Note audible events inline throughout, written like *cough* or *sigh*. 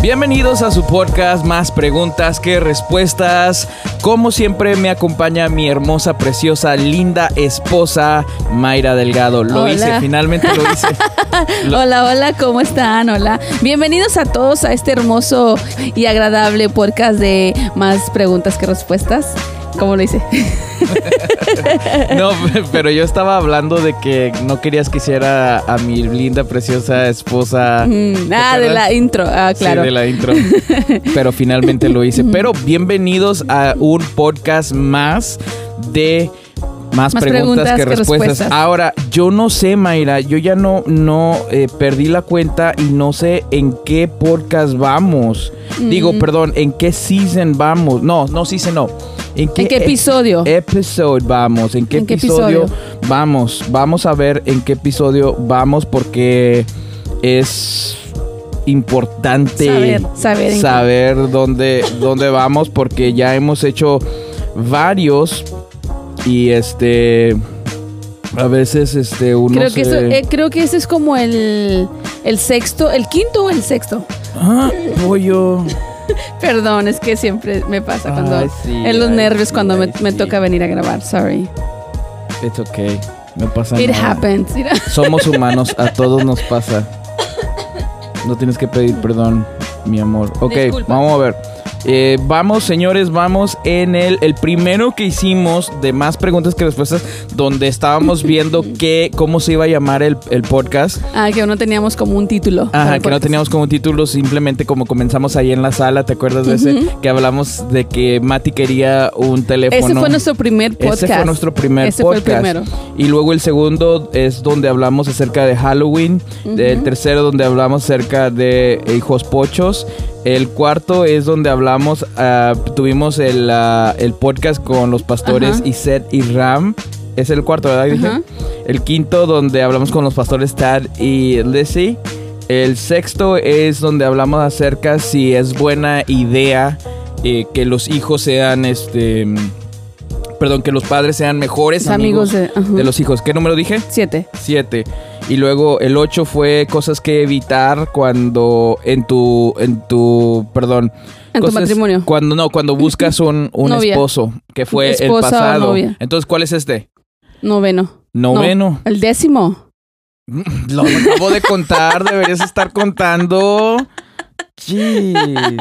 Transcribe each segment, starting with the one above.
Bienvenidos a su podcast Más preguntas que respuestas. Como siempre me acompaña mi hermosa, preciosa, linda esposa Mayra Delgado. Lo Hola. hice, finalmente lo hice. *laughs* Lo- Hola, hola, ¿cómo están? Hola. Bienvenidos a todos a este hermoso y agradable podcast de más preguntas que respuestas. ¿Cómo lo hice? *laughs* No, pero yo estaba hablando de que no querías que hiciera a mi linda, preciosa esposa. Mm, ¿te ah, de la intro. Ah, claro. Sí, de la intro. Pero finalmente lo hice. *laughs* Pero bienvenidos a un podcast más de más, Más preguntas, preguntas que, que respuestas. respuestas. Ahora, yo no sé, Mayra, yo ya no, no eh, perdí la cuenta y no sé en qué podcast vamos. Digo, perdón, en qué season vamos. No, no season, no. ¿En qué, ¿En qué e- episodio? episode vamos? ¿En qué, ¿En qué episodio, episodio? vamos? Vamos a ver en qué episodio vamos porque es importante Saber, saber dónde, dónde vamos porque ya hemos hecho varios y este a veces este uno creo, que se- eso- eh, creo que ese es como el, el sexto, el quinto o el sexto. Ah, pollo *laughs* Perdón, es que siempre me pasa cuando Ay, sí, en los ay, nervios sí, cuando me, ay, me sí. toca venir a grabar. Sorry. it's okay no pasa It nada happens. Mira. somos *laughs* humanos a todos nos pasa no tienes que pedir perdón mi amor ok Disculpa. vamos a ver Eh, vamos señores vamos en el el primero que hicimos de más preguntas que respuestas donde estábamos viendo *laughs* que cómo se iba a llamar el, el podcast Ah, que no teníamos como un título. Ajá, que no podcast. teníamos como título, simplemente como comenzamos ahí en la sala, ¿te acuerdas de ese? Que hablamos de que Mati quería un teléfono. Ese fue nuestro primer podcast. Ese fue nuestro primer Ese fue el podcast. primero. Y luego el segundo es donde hablamos acerca de Halloween. El tercero donde hablamos acerca de hijos pochos. El cuarto es donde hablamos, ah, tuvimos el, ah, el podcast con los pastores Ajá. Iset y Ram. Es el cuarto, ¿verdad? Dije? El quinto donde hablamos con los pastores Tad y Lizzie. El sexto es donde hablamos acerca si es buena idea eh, que los hijos sean, este, perdón, que los padres sean mejores amigos amigos, de- ajá. de los hijos. ¿Qué número dije? Siete. Siete. Y luego el ocho fue cosas que evitar cuando en tu, en tu, perdón. En tu matrimonio. Cuando no, cuando buscas un, un Novia. esposo, que fue el Esposa pasado. novia. Entonces, ¿cuál es este? Noveno. Noveno. No, el décimo. *laughs* Lo acabo de contar, deberías estar contando. Jeez. *laughs*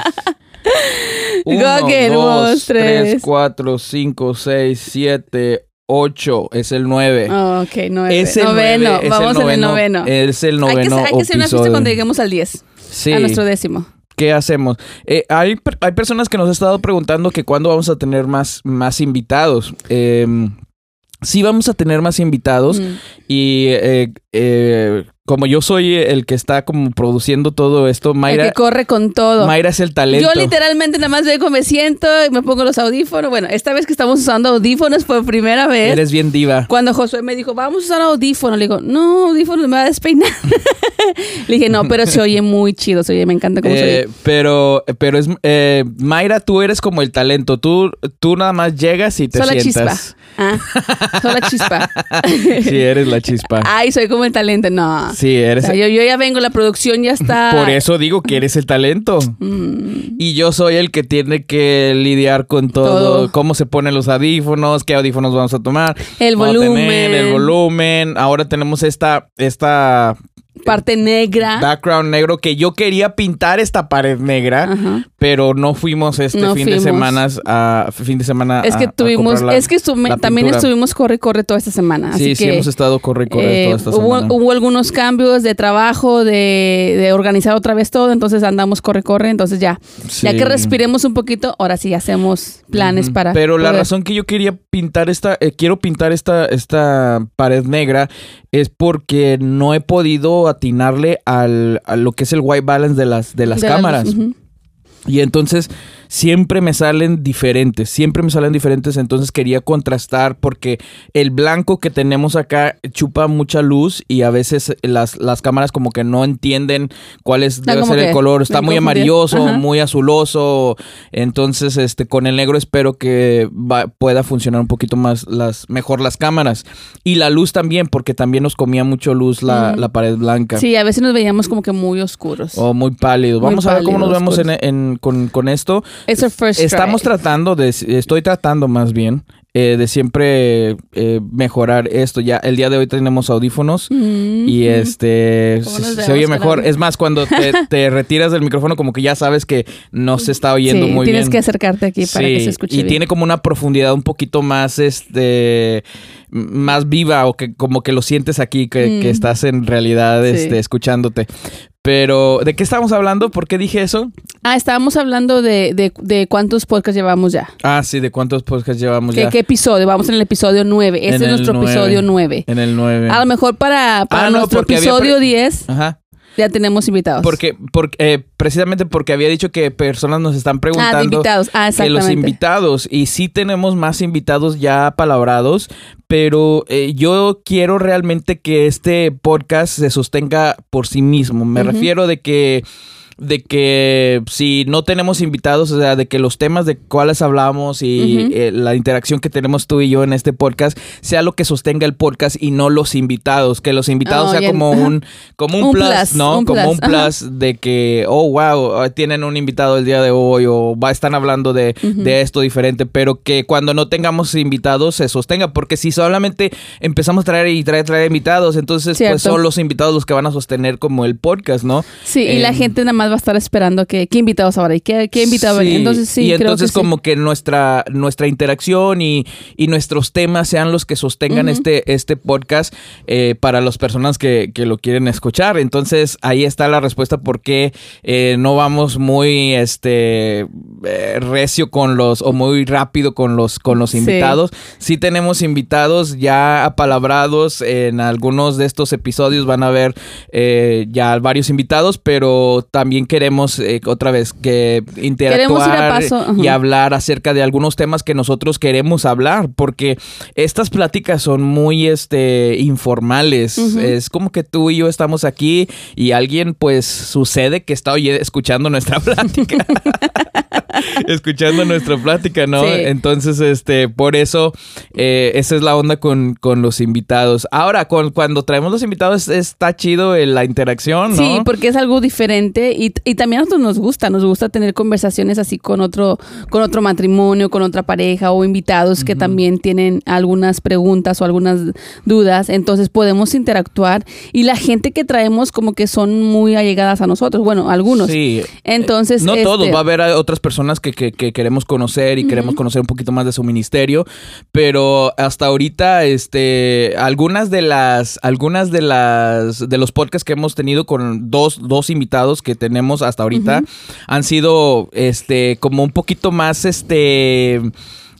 Get dos, tres. 4, 5, 6, 7, 8. Es el 9. Oh, ok, nueve. es el noveno. nueve, es Vamos el en el noveno. Es el hay que, noveno hay que hacer una fiesta cuando lleguemos al 10. Sí. A nuestro décimo. ¿Qué hacemos? Eh, hay, hay personas que nos han estado preguntando que cuándo vamos a tener más, más invitados. Eh, sí vamos a tener más invitados. Mm. Y eh, eh, como yo soy el que está como produciendo todo esto, El Mayra, que corre con todo. Mayra es el talento. Yo literalmente nada más vengo, me siento y me pongo los audífonos. Bueno, esta vez que estamos usando audífonos por primera vez. Eres bien diva. Cuando Josué me dijo, vamos a usar audífonos, le digo, no, audífonos me va a despeinar. *laughs* le dije, no, pero se oye muy chido, se oye, me encanta cómo se Eh, oye. pero, pero es eh, Mayra, tú eres como el talento. Tú, tú nada más llegas y te Soy la sientas. chispa. Ah, soy la chispa. *laughs* Sí, eres la chispa. Ay, soy como el talento. No. Sí, O eres. sea, yo, yo ya vengo, la producción ya está. Por eso digo que eres el talento. Mm, Y yo soy el que tiene que lidiar con todo, Todo. cómo se ponen los audífonos, qué audífonos vamos a tomar, El volumen. tener, el volumen. Ahora tenemos esta, esta parte negra. background negro que yo quería pintar esta pared negra, Ajá. pero no fuimos este No fin de semana a fin de semana. Es que a tuvimos, la- es que estuve- también estuvimos corre, corre toda esta semana. Sí, así sí que, hemos estado corre corre eh, toda esta hubo, semana. hubo algunos cambios de trabajo, de, de organizar otra vez todo, entonces andamos corre, corre, entonces ya, ya que respiremos un poquito, ahora sí hacemos planes para. Pero la razón que yo quería pintar esta, eh, quiero pintar esta, esta pared negra es porque no he podido atinarle al, a lo que es el white balance de las, de las de cámaras. Y entonces siempre me salen diferentes, siempre me salen diferentes, entonces quería contrastar porque el blanco que tenemos acá chupa mucha luz y a veces las, las cámaras como que no entienden cuál es, Está debe ser el color, está muy amarilloso, Ajá. muy azuloso, entonces este con el negro espero que va- pueda funcionar un poquito más las mejor las cámaras y la luz también porque también nos comía mucho luz la, la pared blanca. Sí, a veces nos veíamos como que muy oscuros. O muy pálido. Muy Vamos a ver cómo nos pálidos, vemos en, en- con, con esto. It's our first Estamos tratando de, estoy tratando más bien eh, de siempre eh, mejorar esto. Ya el día de hoy tenemos audífonos Mm, y mm. este ¿Cómo se, oye mejor. Es más, cuando te, *laughs* te retiras del micrófono como que ya sabes que no se está oyendo Sí, muy tienes bien. que acercarte aquí para que se escuche y bien. tiene como una profundidad un poquito más este más viva o que como que lo sientes aquí que, Mm. que estás en realidad Sí. este, escuchándote. Pero, ¿de qué estamos hablando? ¿Por qué dije eso? Ah, estábamos hablando de, de, de cuántos podcasts llevamos ya. Ah, sí, ¿de cuántos podcasts llevamos ¿Qué, ya? qué episodio? Vamos en el episodio 9. Este En es nuestro episodio 9. En el 9. A lo mejor para, para Ah, nuestro había episodio pre- 10 Ajá. Ya tenemos invitados. Porque, porque eh, precisamente porque había dicho que personas nos están Ah, de preguntando invitados. Ah, que los invitados y sí tenemos más invitados ya palabrados, pero eh, yo quiero realmente que este podcast se sostenga por sí mismo. Me refiero de que de que si no tenemos invitados, o sea, de que los temas de cuáles hablamos y eh, la interacción que tenemos tú y yo en este podcast sea lo que sostenga el podcast y no los invitados, que los invitados Oh, sea como un *laughs* como un, Un plus, plus, ¿no? un como plus, un plus de que oh wow, tienen un invitado el día de hoy o va están hablando de, de esto diferente, pero que cuando no tengamos invitados se sostenga, porque si solamente empezamos a traer y traer, traer invitados, entonces Cierto. pues son los invitados los que van a sostener como el podcast, ¿no? Sí, y la Em, gente nada más va a estar esperando que qué invitados habrá y qué, qué invitado va a venir. Entonces sí, y creo entonces que sí. como que nuestra nuestra interacción y, y nuestros temas sean los que sostengan este este podcast eh, para las personas que, que lo quieren escuchar. Entonces ahí está la respuesta por qué eh, no vamos muy este eh, recio con los o muy rápido con los con los Sí. invitados. Sí tenemos invitados ya apalabrados en algunos de estos episodios van a ver eh, ya varios invitados, pero también queremos eh, otra vez que interactuar y hablar acerca de algunos temas que nosotros queremos hablar, porque estas pláticas son muy este informales. Es como que tú y yo estamos aquí y alguien pues sucede que está oye- escuchando nuestra *laughs* plática. *laughs* *laughs* escuchando nuestra plática, ¿no? Sí. Entonces, este, por eso, eh, esa es la onda con, con los invitados. Ahora, con, cuando traemos los invitados, está chido eh, la interacción, ¿no? Sí, porque es algo diferente y, y también a nosotros nos gusta, nos gusta tener conversaciones así con otro, con otro matrimonio, con otra pareja o invitados que también tienen algunas preguntas o algunas dudas, entonces podemos interactuar y la gente que traemos como que son muy allegadas a nosotros, bueno, algunos. Sí. Entonces, No este, todos, va a haber otras personas que, que- que queremos conocer y queremos conocer un poquito más de su ministerio, pero hasta ahorita, este, algunas de las, algunas de las, de los podcasts que hemos tenido con dos, dos invitados que tenemos hasta ahorita han sido, este, como un poquito más, este,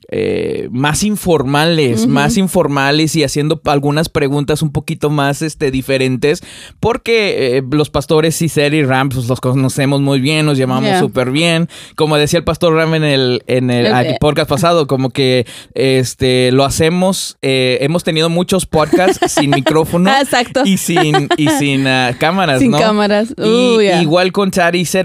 eh, más informales, más informales y haciendo algunas preguntas un poquito más este, diferentes, porque eh, los pastores Cicer y Ram pues, los conocemos muy bien, nos llamamos Yeah. súper bien. Como decía el pastor Ram en el, en el El- el podcast pasado, como que este lo hacemos, eh, hemos tenido muchos podcasts *laughs* sin micrófono Ah, exacto. y sin, y sin ah, cámaras, Sin ¿no? cámaras. Y ya. igual con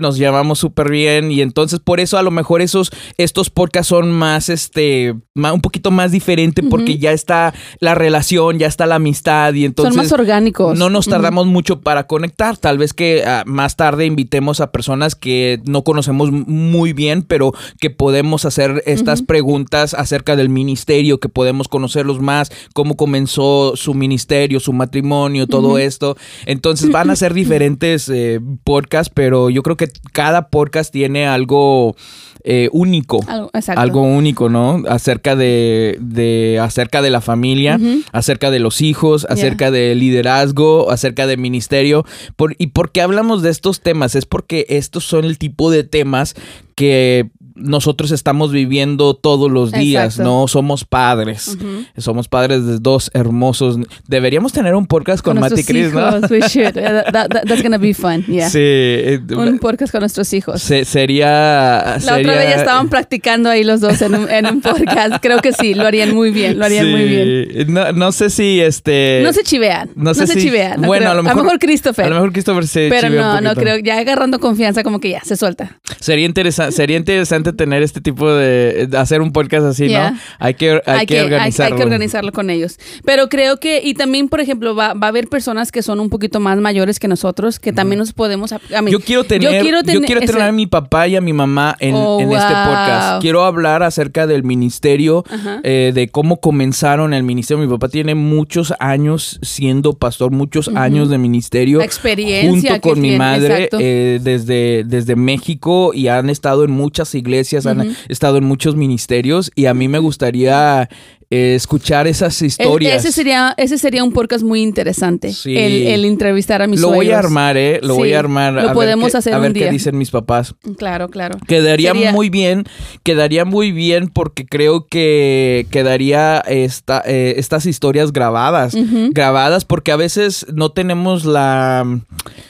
nos llamamos súper bien y entonces por eso a lo mejor esos estos podcasts son más este un poquito más diferente porque ya está la relación, ya está la amistad y entonces son más orgánicos. no nos tardamos mucho para conectar. Tal vez que ah, más tarde invitemos a personas que no conocemos muy bien, pero que podemos hacer estas preguntas acerca del ministerio, que podemos conocerlos más, cómo comenzó su ministerio, su matrimonio, todo esto. Entonces van a ser *laughs* diferentes eh, podcasts, pero yo creo que cada podcast tiene algo eh, único. Algo. Algo único, ¿no? Acerca de, de acerca de la familia, acerca de los hijos, acerca de liderazgo, acerca de ministerio. Por, ¿Y por qué hablamos de estos temas? Es porque estos son el tipo de temas que nosotros estamos viviendo todos los días, Exacto. ¿no? Somos padres. Somos padres de dos hermosos. Deberíamos tener un podcast con, y nuestros Chris, ¿no? hijos. We *laughs* should. That- that- that's gonna be fun. Yeah. Sí. eh, Un podcast con nuestros hijos. se- sería. La otra vez ya estaban practicando ahí los dos en un, en un podcast. Creo que sí, lo harían muy bien, lo harían muy bien. No, no sé si este. No se chivean. no No, sé se si- chivean. no bueno, creo. a lo mejor- Christopher. A lo mejor Christopher se pero chivea un no, no creo. Ya agarrando confianza, como que ya se suelta. Sería, interesa- sería interesante tener este tipo de, de hacer un podcast así, Yeah. ¿no? Hay que, hay que organizarlo. hay que organizarlo con ellos. Pero creo que, y también, por ejemplo, va, va a haber personas que son un poquito más mayores que nosotros, que también nos podemos... A mí, Yo quiero tener, yo quiero tener a mi papá y a mi mamá en, Oh, en este podcast. Quiero hablar acerca del ministerio, eh, de cómo comenzaron el ministerio. Mi papá tiene muchos años siendo pastor, muchos años de ministerio. La experiencia Junto con mi madre eh, desde, desde México y han estado en muchas iglesias, han Ujú. estado en muchos ministerios y a mí me gustaría eh, escuchar esas Es- historias. ese, sería, ese sería un podcast muy interesante. Sí. El, el entrevistar a mis Lo voy a armar, ¿eh? Lo voy a armar. lo a ver podemos qué- hacer A un ver qué dicen mis papás. Claro, claro. Quedaría Sería- muy bien, quedaría muy bien porque creo que quedaría esta, eh, estas historias grabadas, grabadas porque a veces no tenemos la,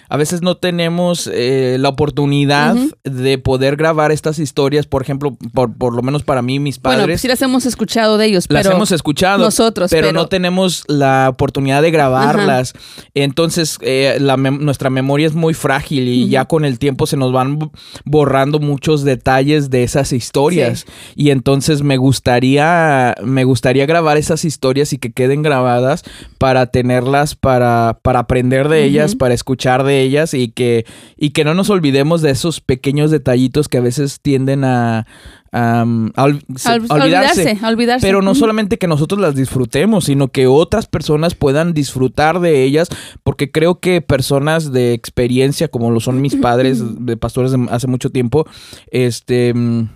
a veces no tenemos eh, la oportunidad de poder grabar estas historias, por ejemplo, por, por lo menos para mí, mis Bueno, padres. sí las hemos escuchado de ellos, pero hemos escuchado, nosotros, pero, pero- no tenemos la oportunidad de grabarlas. Entonces, eh, la nuestra memoria es muy frágil y ya con el tiempo se nos van borrando muchos detalles de esas historias. Y entonces me gustaría, me gustaría grabar esas historias y que queden grabadas para tenerlas, para, para aprender de ellas, para escuchar de ellas y que, y que no nos olvidemos de esos pequeños detallitos que a veces tienden a, a, a ol- se- a, a olvidarse. olvidarse, a olvidarse. Pero no solamente que nosotros las disfrutemos, sino que otras personas puedan disfrutar de ellas, porque creo que personas de experiencia, como lo son mis *laughs* padres, de pastores de hace mucho tiempo, este mm,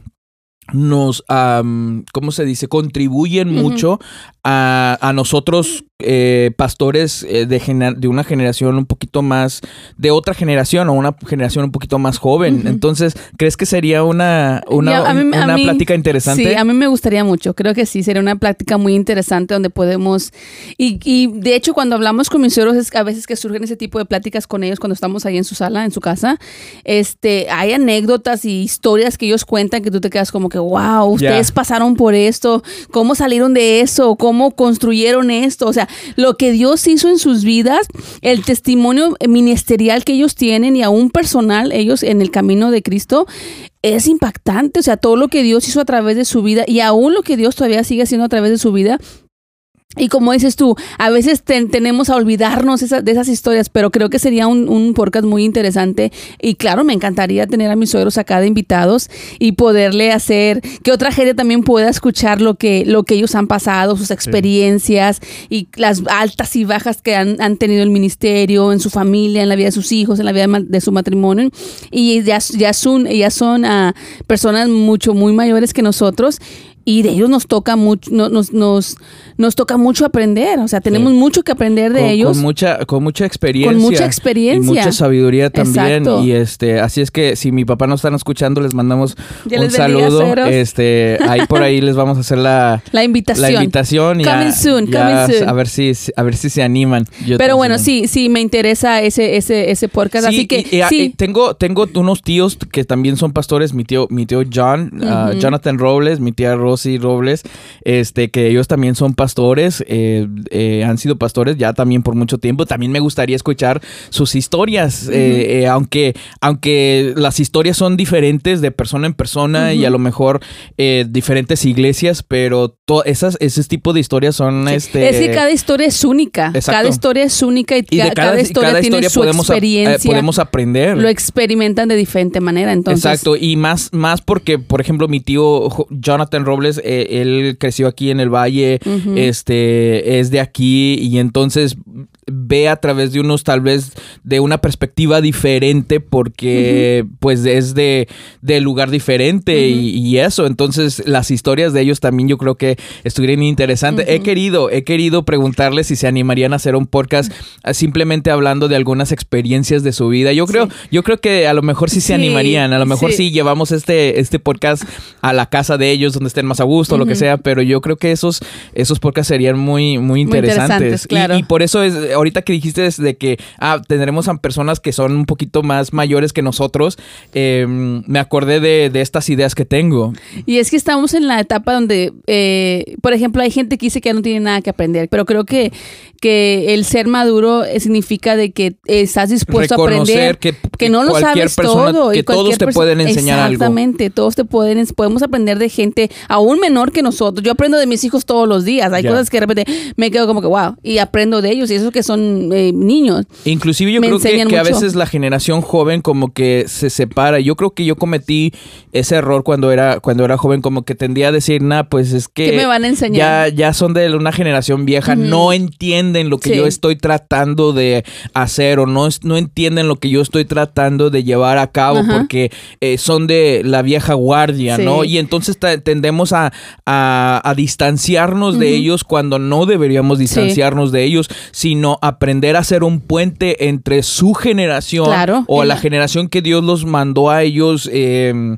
nos, ¿cómo se dice? Contribuyen mucho a, a nosotros, eh, pastores eh, de, gener- de una generación un poquito más, de otra generación o una generación un poquito más joven. Entonces, ¿crees que sería una, una, mí- una mí- plática interesante? Sí, a mí me gustaría mucho. Creo que sí, sería una plática muy interesante donde podemos... Y, y de hecho, cuando hablamos con mis suegros, es a veces que surgen ese tipo de pláticas con ellos cuando estamos ahí en su sala, en su casa, este, hay anécdotas y historias que ellos cuentan que tú te quedas como que, wow, ustedes pasaron por esto, cómo salieron de eso, cómo construyeron esto. O sea, lo que Dios hizo en sus vidas, el testimonio ministerial que ellos tienen y aún personal, ellos en el camino de Cristo, es impactante, o sea, todo lo que Dios hizo a través de su vida y aún lo que Dios todavía sigue haciendo a través de su vida. Y como dices tú, a veces ten- tenemos a olvidarnos esa- de esas historias, pero creo que sería un, un podcast muy interesante. Y claro, me encantaría tener a mis suegros acá de invitados y poderle hacer que otra gente también pueda escuchar lo que, lo que ellos han pasado, sus experiencias y las altas y bajas que han, han tenido el ministerio, en su familia, en la vida de sus hijos, en la vida de, de su matrimonio. Y ya, ya son, ya son ah, personas mucho, muy mayores que nosotros. Y de ellos nos toca mucho, no- nos, nos, nos toca mucho aprender. O sea, tenemos Sí. mucho que aprender de con, ellos. con mucha con mucha experiencia Con mucha experiencia. y mucha sabiduría también Exacto. y este así es que si mi papá nos están escuchando les mandamos Dios un les saludo este ahí por ahí les vamos a hacer la *laughs* la invitación. la invitación y Coming ya- soon, ya coming soon. a ver si a ver si se animan Yo Pero bueno, sí, sí, me interesa ese, ese, ese podcast. Sí, así que y- y- y sí. tengo, tengo unos tíos que también son pastores, mi tío, mi tío John, ah, Ujú. Jonathan Robles, mi tía Rosy Robles, este, que ellos también son pastores, eh, eh, han sido pastores ya también por mucho tiempo. También me gustaría escuchar sus historias, eh, aunque, aunque las historias son diferentes de persona en persona y a lo mejor diferentes iglesias, pero esas, ese tipo de historias son este. es que cada historia es única. Exacto. Cada historia es única y, y cada, cada, historia cada tiene historia su podemos, experiencia. podemos aprender. lo experimentan de diferente manera. Entonces, Exacto, y más, más porque, por ejemplo, mi tío Jo- Jonathan Robles, eh, él creció aquí en el Valle, este, es de aquí, y entonces ve a través de unos tal vez de una perspectiva diferente porque pues es de, de lugar diferente y, eso. Entonces las historias de ellos también yo creo que estuvieran interesantes. He querido, he querido preguntarles si se animarían a hacer un podcast ah, simplemente hablando de algunas experiencias de su vida. Yo creo, yo creo que a lo mejor sí se animarían, a lo mejor sí. llevamos este, este podcast a la casa de ellos donde estén más a gusto, lo que sea, pero yo creo que esos, esos podcasts serían muy, muy interesantes. claro. y, por eso es, ahorita que dijiste de que ah, tendremos a personas que son un poquito más mayores que nosotros, em, me acordé de, de, estas ideas que tengo. Y es que estamos en la etapa donde, eh, por ejemplo, hay gente que dice que ya no tiene nada que aprender, pero creo que, que el ser maduro significa de que estás dispuesto a aprender, que, que, no lo sabes todo. Que todos te pueden enseñar algo. Exactamente, todos te pueden, podemos aprender de gente aún menor que nosotros. Yo aprendo de mis hijos todos los días. Hay cosas que de repente me quedo como que, wow, y aprendo de ellos. Y eso que son eh, niños. Inclusive yo creo que, que, a veces la generación joven como que se separa. Yo creo que yo cometí ese error cuando era, cuando era joven, como que tendía a decir, nada, pues es que... ¿Qué me van a enseñar? Ya, ya son de una generación vieja, no entienden lo que yo estoy tratando de hacer o no, no entienden lo que yo estoy tratando de llevar a cabo porque eh, son de la vieja guardia, ¿no? Y entonces tendemos a, a, distanciarnos de ellos cuando no deberíamos distanciarnos de ellos, sino aprender a ser un puente entre su generación o la generación que Dios los mandó a ellos, em,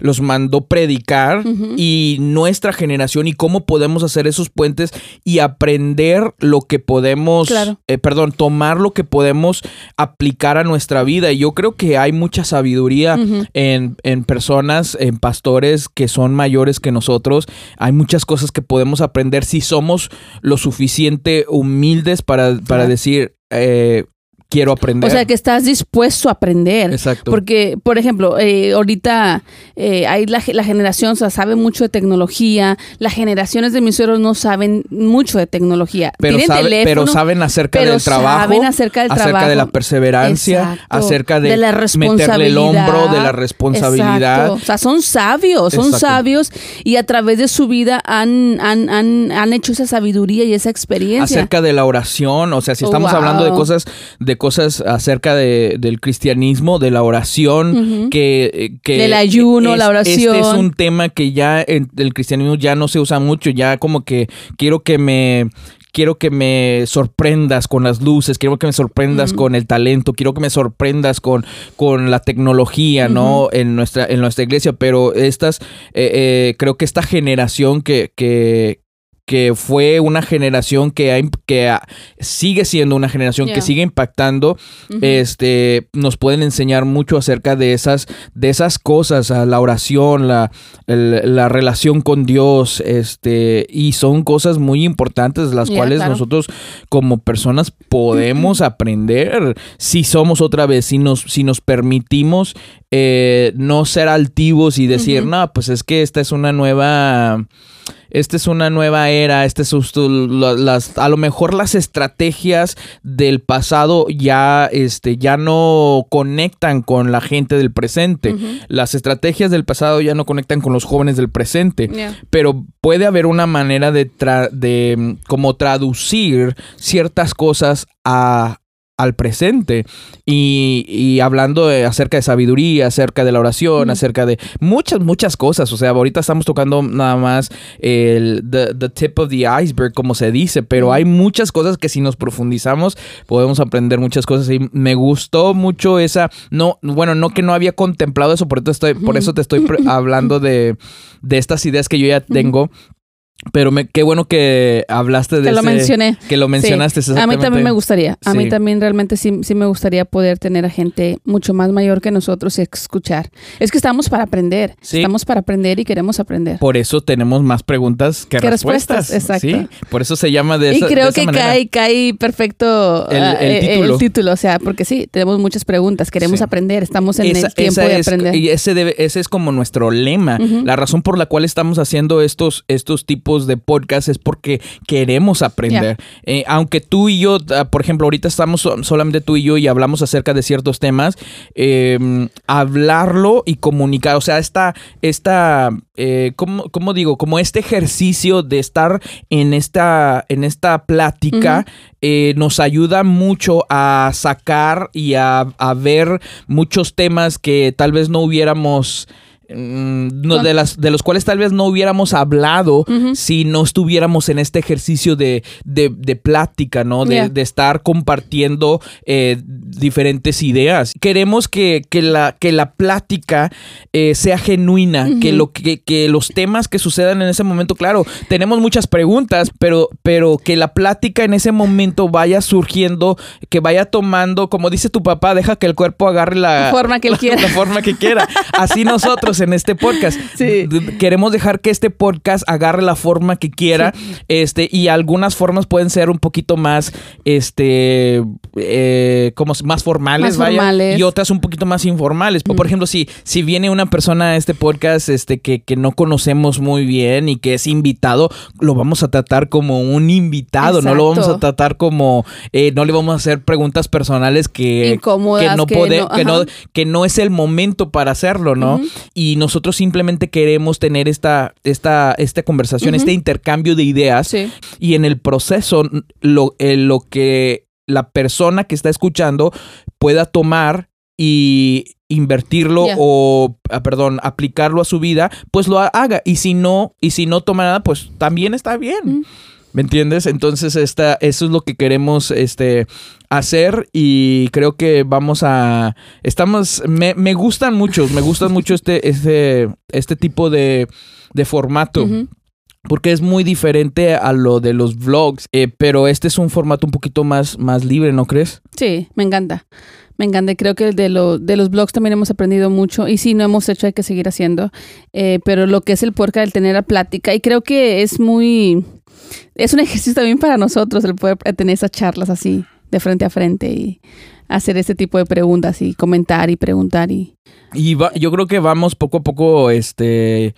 los mandó predicar y nuestra generación y cómo podemos hacer esos puentes y aprender lo que podemos, eh, perdón, tomar lo que podemos aplicar a nuestra vida. Y yo creo que hay mucha sabiduría en, en personas, en pastores que son mayores que nosotros. Hay muchas cosas que podemos aprender si somos lo suficiente humildes para, para decir, eh, quiero aprender. O sea, que estás dispuesto a aprender. Exacto. Porque, por ejemplo, eh, ahorita eh, hay la, generación, o sea, sabe mucho de tecnología. Las generaciones de mis suegros no saben mucho de tecnología. Pero, pero saben acerca del trabajo. Saben acerca del acerca de la perseverancia, acerca de, la meterle el hombro, de la responsabilidad. O sea, son sabios, son sabios y a través de su vida han, han, han, han, hecho esa sabiduría y esa experiencia. Acerca de la oración, o sea, si estamos hablando de cosas de cosas acerca de, del cristianismo, de la oración, que, que, Del ayuno, la oración. Este es un tema que ya en el cristianismo ya no se usa mucho, ya como que quiero que me quiero que me sorprendas con las luces, quiero que me sorprendas con el talento, quiero que me sorprendas con, con la tecnología, ¿no? En nuestra, en nuestra iglesia, pero estas, eh, eh, creo que esta generación que, que, que fue una generación que, que sigue siendo una generación que sigue impactando, este, nos pueden enseñar mucho acerca de esas, de esas cosas, la oración, la, la relación con Dios, este, y son cosas muy importantes las cuales nosotros como personas podemos aprender. Si somos otra vez, si nos, si nos permitimos eh, no ser altivos y decir, no, pues es que esta es una nueva esta es una nueva era, este es las, a lo mejor las estrategias del pasado ya, este, ya no conectan con la gente del presente. Las estrategias del pasado ya no conectan con los jóvenes del presente. Pero puede haber una manera de, de mm, como traducir ciertas cosas a, al presente. Y, hablando acerca de sabiduría, acerca de la oración, acerca de muchas, muchas cosas. O sea, ahorita estamos tocando nada más el the, tip of the iceberg, como se dice, pero hay muchas cosas que si nos profundizamos podemos aprender muchas cosas. Y me gustó mucho esa, no, bueno, no que no había contemplado eso, por eso, estoy, por eso te estoy *laughs* hablando de, de estas ideas que yo ya tengo. Pero me, qué bueno que hablaste de Que lo mencioné. Que lo mencionaste. A mí también me gustaría. A mí también realmente sí, sí me gustaría poder tener a gente mucho más mayor que nosotros y escuchar. Es que estamos para aprender. Estamos para aprender y queremos aprender. Por eso tenemos más preguntas que, respuestas. Exacto. Por eso se llama de esa Y creo que cae, cae perfecto el, ah, eh, título. O sea, porque sí, tenemos muchas preguntas. Queremos aprender. Estamos en el tiempo de aprender. Y ese, debe, ese es como nuestro lema. La razón por la cual estamos haciendo estos, estos tipos de podcast es porque queremos aprender. Eh, aunque tú y yo, ah, por ejemplo, ahorita estamos solamente tú y yo y hablamos acerca de ciertos temas, em, hablarlo y comunicar, o sea, esta, esta eh, ¿cómo, digo? Como este ejercicio de estar en esta, en esta plática eh, nos ayuda mucho a sacar y a, a ver muchos temas que tal vez no hubiéramos no, de, las, de los cuales tal vez no hubiéramos hablado si no estuviéramos en este ejercicio de, de, plática, ¿no? De, estar compartiendo eh, diferentes ideas. Queremos que, que, la, que la plática eh, sea genuina, que, lo, que, que, los temas que sucedan en ese momento, claro, tenemos muchas preguntas, pero, pero que la plática en ese momento vaya surgiendo, que vaya tomando, como dice tu papá, deja que el cuerpo agarre la, forma que él *laughs* quiera. La forma que quiera. Así nosotros en este podcast. *laughs* Queremos dejar que este podcast agarre la forma que quiera. Este, y algunas formas pueden ser un poquito más, este, eh, como más formales, Y otras un poquito más informales. Por ejemplo, si, si viene una persona a este podcast, este, que, que no conocemos muy bien y que es invitado, lo vamos a tratar como un invitado, no lo vamos a tratar como, eh, no le vamos a hacer preguntas personales que, que no que no, que no es el momento para hacerlo, ¿no? Y y nosotros simplemente queremos tener esta, esta, esta conversación, este intercambio de ideas y en el proceso lo, eh, lo que la persona que está escuchando pueda tomar y invertirlo o, ah, perdón, aplicarlo a su vida, pues lo haga. Y si no, y si no toma nada, pues también está bien. ¿Me entiendes? Entonces, esta, eso es lo que queremos este, hacer y creo que vamos a... Estamos... Me, me gustan mucho, me gustan *laughs* mucho este, este, este tipo de, de formato. Porque es muy diferente a lo de los vlogs, eh, pero este es un formato un poquito más, más libre, ¿no crees? Sí, me encanta. Me encanta. Creo que de, lo, de los blogs también hemos aprendido mucho. Y si no hemos hecho, hay que seguir haciendo. Eh, pero lo que es el puerca del tener la plática. Y creo que es muy es un *laughs* ejercicio también para nosotros el poder tener esas charlas así, de frente a frente y hacer ese tipo de preguntas y comentar y preguntar y... Y yo creo que vamos poco a poco, este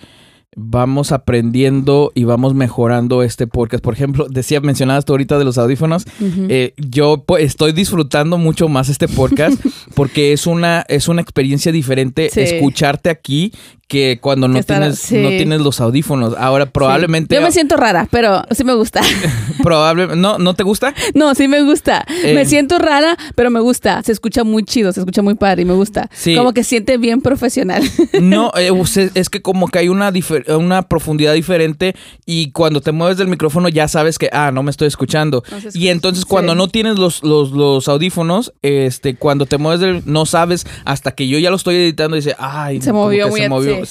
vamos aprendiendo y vamos mejorando este podcast. Por ejemplo, *laughs* decía, mencionabas tú ahorita de los audífonos. Eh, yo estoy disfrutando mucho más este podcast *laughs* porque es una, es una experiencia diferente escucharte aquí que cuando no tienes no tienes los audífonos. Ahora probablemente Yo me siento rara, pero sí me gusta. *laughs* probablemente no no te gusta? No, sí me gusta. Me eh. siento rara, pero me gusta. Se escucha muy chido, se escucha muy padre y me gusta. Como que siente bien profesional. no, eh, es que como que hay una una profundidad diferente y cuando te mueves del micrófono ya sabes que ah, no me estoy escuchando. y entonces cuando no tienes los, los, audífonos, este cuando te mueves del no sabes hasta que yo ya lo estoy editando y dice, "Ay, se movió, muy se movió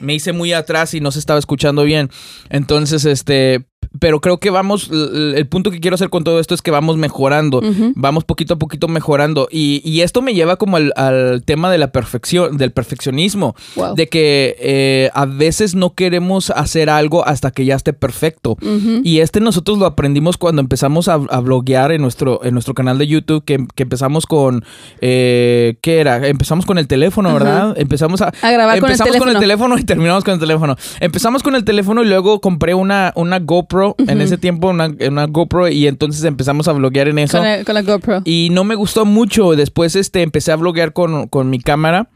me hice muy atrás y no se estaba escuchando bien. Entonces, este, pero creo que vamos, el punto que quiero hacer con todo esto es que vamos mejorando, vamos poquito a poquito mejorando. Y, y esto me lleva como al, tema de la perfección, del perfeccionismo, de que eh, a veces no queremos hacer algo hasta que ya esté perfecto. Y este nosotros lo aprendimos cuando empezamos a, bloguear en nuestro, en nuestro canal de YouTube, que, empezamos con, eh, ¿qué era? Empezamos con el teléfono, ¿verdad? Empezamos a, grabar empezamos con el, con el teléfono. y *laughs* terminamos con el teléfono. Empezamos con el teléfono y luego compré una, una GoPro en ese tiempo, una, una, GoPro, y entonces empezamos a bloguear en eso. Con, la, GoPro. Y no me gustó mucho. Después este, empecé a bloguear con, con mi cámara.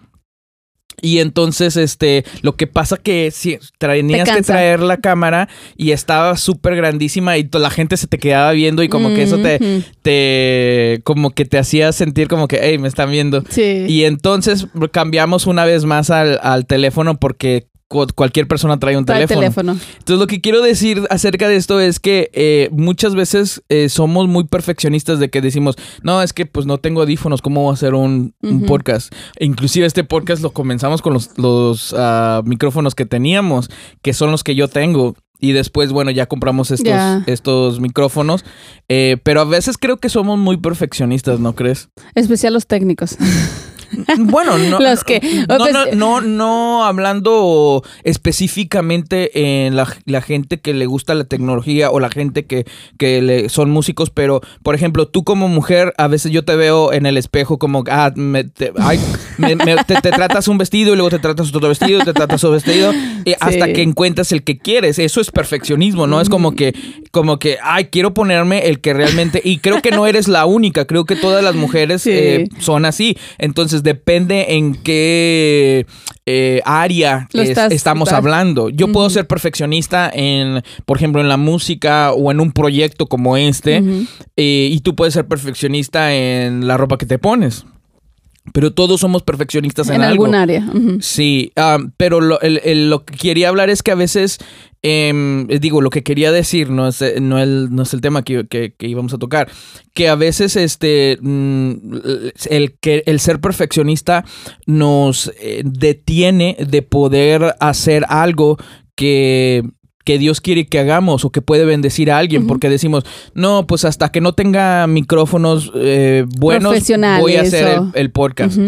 Y entonces, este, lo que pasa que si tenías que traer la cámara y estaba súper grandísima y la gente se te quedaba viendo y como que eso te, te, como que te hacía sentir como que, hey, me están viendo. Sí. Y entonces cambiamos una vez más al, al teléfono porque cualquier persona trae un teléfono. Entonces lo que quiero decir acerca de esto es que eh, muchas veces eh, somos muy perfeccionistas de que decimos, no, es que pues no tengo audífonos, ¿cómo voy a hacer un, podcast? E inclusive este podcast lo comenzamos con los, los ah, micrófonos que teníamos, que son los que yo tengo. Y después, bueno, ya compramos estos, estos micrófonos. Eh, pero a veces creo que somos muy perfeccionistas, ¿no crees? Especial los técnicos. *laughs* Bueno, *laughs* no, Los que- no, pues- no, no, no hablando específicamente en la, la gente que le gusta la tecnología o la gente que, que le- son músicos, pero por ejemplo, tú como mujer, a veces yo te veo en el espejo como, ah, me- te, ay, me- me- te- te tratas un vestido y luego te tratas otro vestido, te tratas otro vestido, y *laughs* hasta que encuentras el que quieres. Eso es perfeccionismo, ¿no? Es como que, como que, ay, quiero ponerme el que realmente, y creo que no eres la única, creo que todas las mujeres Sí. eh, son así. Entonces depende en qué eh, área Lo es- estás- estamos estás- hablando. Yo puedo ser perfeccionista en, por ejemplo, en la música o en un proyecto como este, eh, y tú puedes ser perfeccionista en la ropa que te pones. Pero todos somos perfeccionistas en, en algo. algún área. Sí, pero lo, el- el- lo que quería hablar es que a veces, em, eh, digo, lo que quería decir no es, eh, no el, no es el tema que, que- que íbamos a tocar, que a veces este, mm, el, que, el ser perfeccionista nos eh, detiene de poder hacer algo que que Dios quiere que hagamos o que puede bendecir a alguien, porque decimos, no, pues hasta que no tenga micrófonos eh, buenos, voy a hacer el, podcast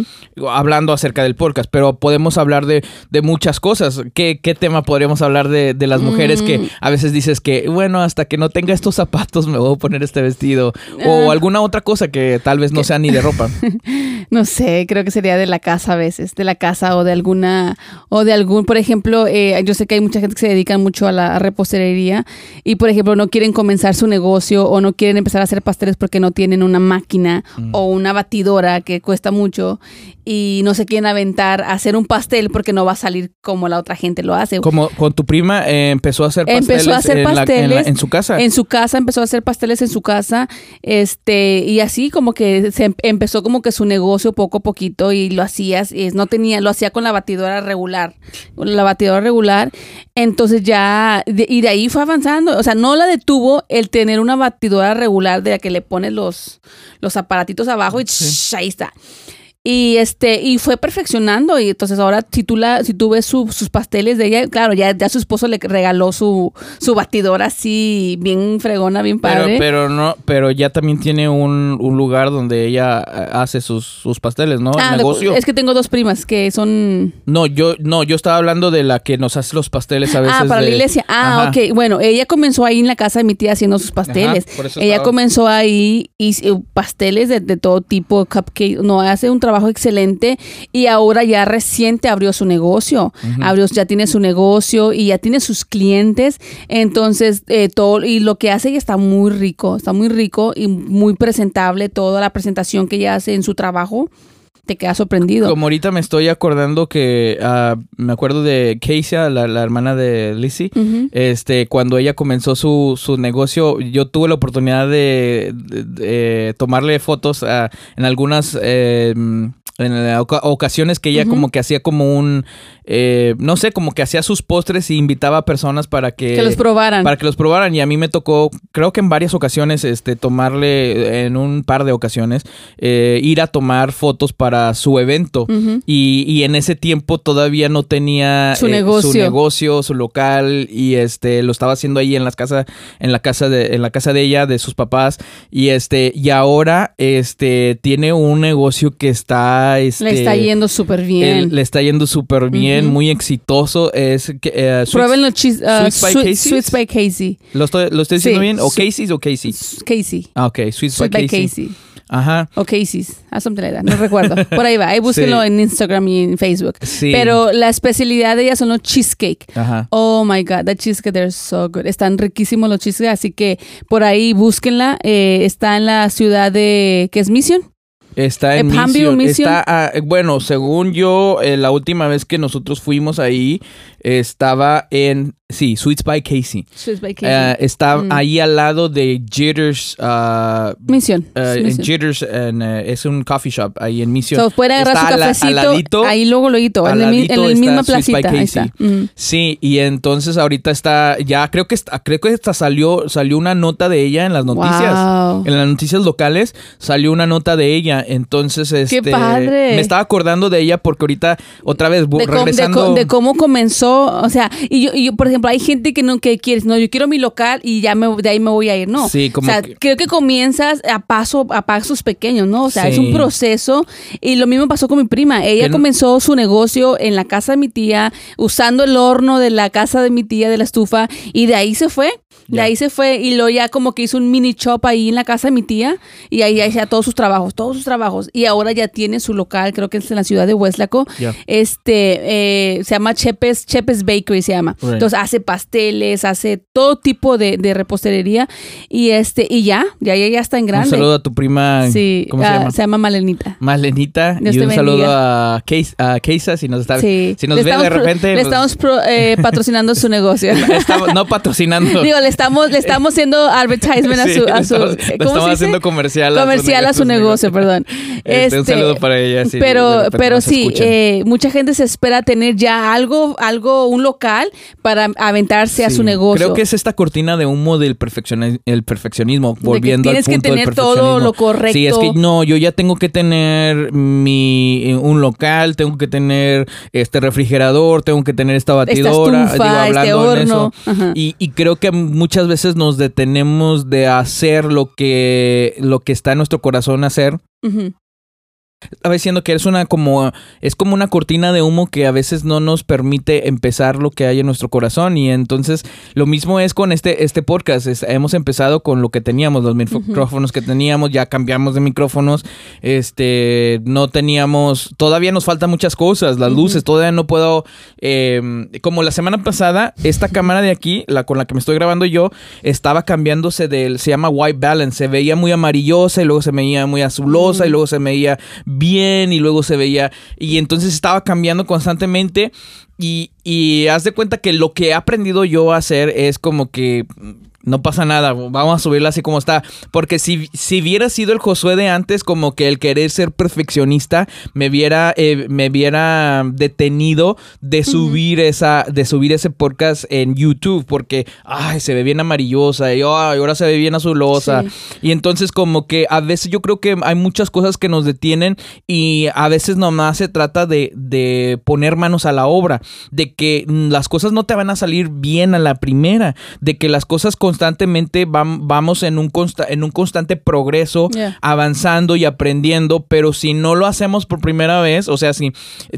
hablando acerca del podcast, pero podemos hablar de, de muchas cosas. ¿Qué, qué tema podríamos hablar de, de las mujeres Mm. que a veces dices que, bueno, hasta que no tenga estos zapatos me voy a poner este vestido? O Ah. alguna otra cosa que tal vez no sea ni de ropa. *laughs* No sé, creo que sería de la casa a veces, de la casa o de alguna, o de algún, por ejemplo, eh, yo sé que hay mucha gente que se dedica mucho a la repostería y, por ejemplo, no quieren comenzar su negocio o no quieren empezar a hacer pasteles porque no tienen una máquina Mm. o una batidora que cuesta mucho y no se quieren aventar a hacer un pastel porque no va a salir como la otra gente lo hace. Como con tu prima eh, empezó a hacer pasteles, Empezó a hacer en, la- en la- pasteles en su casa. En su casa empezó a hacer pasteles en su casa, este, y así como que se em- empezó como que su negocio poco a poquito y lo hacías, y no tenía, lo hacía con la batidora regular, la batidora regular, entonces ya, de- y de ahí fue avanzando, o sea, no la detuvo el tener una batidora regular de la que le pones los, los aparatitos abajo y ahí está. Y este, y fue perfeccionando. Y entonces ahora, si tú la, si tú ves su- sus pasteles de ella, claro, ya, ya su esposo le regaló su, su batidora así, bien fregona, bien padre. pero no, pero ya también tiene un, un lugar donde ella eh, hace sus, sus pasteles, ¿no? Ah, negocio. es que tengo dos primas que son. No, yo, no, yo estaba hablando de la que nos hace los pasteles a veces. Ah, para de- la iglesia. Ah, Ajá. ok. Bueno, ella comenzó ahí en la casa de mi tía haciendo sus pasteles. Ajá, por eso ella estaba- comenzó ahí y y pasteles de, de todo tipo, cupcake. No, hace un trabajo excelente y ahora ya reciente abrió su negocio. Abrió, ya tiene su negocio y ya tiene sus clientes. Entonces, eh, todo, y lo que hace ella está muy rico, está muy rico y muy presentable. Toda la presentación que ella hace en su trabajo, te queda sorprendido. Como ahorita me estoy acordando que ah, me acuerdo de Keisha, la, la hermana de Lizzie, este, cuando ella comenzó su, su negocio, yo tuve la oportunidad de, de- de tomarle fotos ah, en algunas eh, en eh, oca- ocasiones que ella como que hacía como un, eh, no sé, como que hacía sus postres y invitaba a personas para que... que los probaran. Para que los probaran y a mí me tocó, creo que en varias ocasiones, este, tomarle, en un par de ocasiones, eh, ir a tomar fotos para su evento. Y, y en ese tiempo todavía no tenía Su eh, negocio. su negocio, su local y este lo estaba haciendo ahí en las casa, en la casa de, en la casa de ella, de sus papás y este y ahora este tiene un negocio que está este, Le está yendo súper él- bien. le está yendo súper bien, muy exitoso. Es que eh, Sweets- Prueben los chis, ah, Sweets by Casey. ¿Lo estoy, lo estoy diciendo Sí. bien? ¿O Su- Casey's o Casey? Casey. Ah, ok. Sweets Sweet by by Casey. Casey. Ajá. O Casey's. Something like that. No recuerdo. Por ahí va. Ahí *laughs* búsquenlo Sí. en Instagram y en Facebook. Sí. Pero la especialidad de ella son los cheesecake. Ajá. Oh my God, the cheesecake, they're so good. Están riquísimos los cheesecake, así que por ahí búsquenla. Eh, está en la ciudad de, ¿qué es Mission? Está en Eh, Mission. Mission. Está, ah, eh, bueno, según yo, eh, la última vez que nosotros fuimos ahí, estaba en, sí, Sweets by Casey. Sweets by Casey. Eh, está Mm. ahí al lado de Jitters. ah, Mission. eh, en. Jitters, en, eh, es un coffee shop ahí en Mission. So, pueden agarrar su la- cafecito. ladito- ahí luego, luego, al en, el, en está misma Sweets by placita. Ahí Casey. está. Mm. Sí, y entonces ahorita está, ya creo que está, creo que hasta salió, salió una nota de ella en las noticias. Wow. En las noticias locales salió una nota de ella. Entonces, este. padre! Me estaba acordando de ella porque ahorita, otra vez, de, regresando. de cómo comenzó, o sea, y yo, y yo, por ejemplo, hay gente que no que quiere, no, yo quiero mi local y ya me, de ahí me voy a ir. No. Sí, como o sea, que- creo que comienzas a paso, a pasos pequeños, ¿no? O sea, es Sí. un proceso. Y lo mismo pasó con mi prima. Ella no- comenzó su negocio en la casa de mi tía, usando el horno de la casa de mi tía, de la estufa, y de ahí se fue. De Ya. ahí se fue y luego ya como que hizo un mini shop ahí en la casa de mi tía y ahí hacía todos sus trabajos, todos sus trabajos. Y ahora ya tiene su local, creo que es en la ciudad de Hueslaco. Ya. Este, eh, se llama Chepes, Chepes Bakery se llama. Right. Entonces hace pasteles, hace todo tipo de, de repostería y este, y ya, ya, ya, ya está en grande. Un saludo a tu prima. Sí, ¿Cómo se llama? se llama Malenita. Malenita. Dios y un saludo a Keisa, a Keisa, si nos está Sí. si nos Le ve de repente. Le pues, estamos pro- eh, *laughs* patrocinando su negocio. *laughs* estamos- no patrocinando. *laughs* Digo, le estamos, le estamos haciendo advertisement a su, a le su estamos, le ¿cómo estamos se dice? haciendo comercial. comercial a su negocio, perdón. Este, un saludo para ella. si pero, pero sí, eh, mucha gente se espera tener ya algo, algo, un local para aventarse a su negocio. Creo que es esta cortina de humo del perfeccioni- el perfeccionismo, que volviendo tienes al que punto del tener todo lo correcto. Sí, es que no, yo ya tengo que tener mi un local, tengo que tener este refrigerador, tengo que tener esta batidora, estufa, este en horno. Ajá. Y, y creo que muchas veces nos detenemos de hacer lo que lo que está en nuestro corazón hacer Ujú. Estaba diciendo que es una como es como una cortina de humo que a veces no nos permite empezar lo que hay en nuestro corazón. Y entonces lo mismo es con este este podcast. Es- hemos empezado con lo que teníamos los micrófonos que teníamos ya cambiamos de micrófonos. Este no teníamos todavía nos faltan muchas cosas las luces todavía no puedo eh, como la semana pasada esta cámara de aquí la con la que me estoy grabando yo estaba cambiándose del se llama white balance se veía muy amarillosa y luego se veía muy azulosa y luego se veía bien y luego se veía y entonces estaba cambiando constantemente y, y haz de cuenta que lo que he aprendido yo a hacer es como que no pasa nada, vamos a subirla así como está. Porque si, si hubiera sido el Josué de antes, como que el querer ser perfeccionista, me viera, eh, me viera detenido de subir esa, de subir ese podcast en YouTube. Porque ay, se ve bien amarillosa, y ahora se ve bien azulosa. Sí. Y entonces como que a veces yo creo que hay muchas cosas que nos detienen y a veces nomás se trata de, de poner manos a la obra, de que las cosas no te van a salir bien a la primera, de que las cosas constantemente vam- vamos en un, consta- en un constante progreso, Yeah. avanzando y aprendiendo, pero si no lo hacemos por primera vez, o sea, si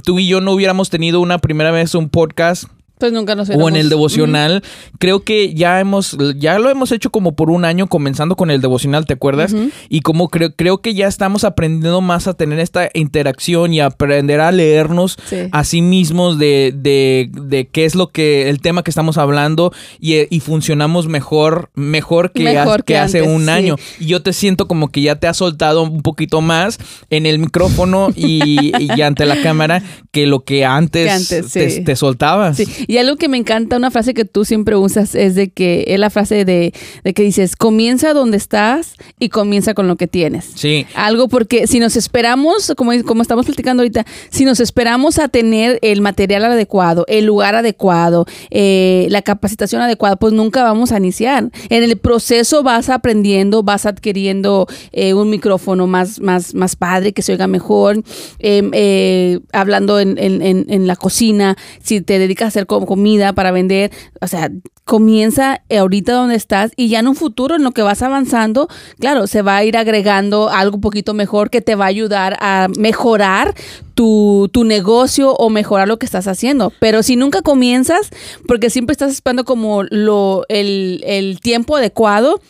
tú y yo no hubiéramos tenido una primera vez un podcast, Pues nunca nos o en el devocional. Creo que ya hemos, ya lo hemos hecho como por un año, comenzando con el devocional, ¿te acuerdas? Y como creo, creo que ya estamos aprendiendo más a tener esta interacción y aprender a leernos Sí. a sí mismos de, de, de qué es lo que, el tema que estamos hablando y, y funcionamos mejor, mejor que, Mejor ha- que que hace un sí. año. Y yo te siento como que ya te has soltado un poquito más en el micrófono y, y ante la cámara que lo que antes, Que antes, te, sí. te soltabas. Y algo que me encanta, una frase que tú siempre usas es de que es la frase de, de que dices, comienza donde estás y comienza con lo que tienes. Sí. Algo porque si nos esperamos, como, como estamos platicando ahorita, si nos esperamos a tener el material adecuado, el lugar adecuado, eh, la capacitación adecuada, pues nunca vamos a iniciar. En el proceso vas aprendiendo, vas adquiriendo eh, un micrófono más, más, más padre, que se oiga mejor, eh, eh, hablando en, en- en- en la cocina, si te dedicas a hacer comida para vender, o sea, comienza ahorita donde estás y ya en un futuro en lo que vas avanzando, claro, se va a ir agregando algo un poquito mejor que te va a ayudar a mejorar tu, tu negocio o mejorar lo que estás haciendo. Pero si nunca comienzas, porque siempre estás esperando como lo, el, el tiempo adecuado,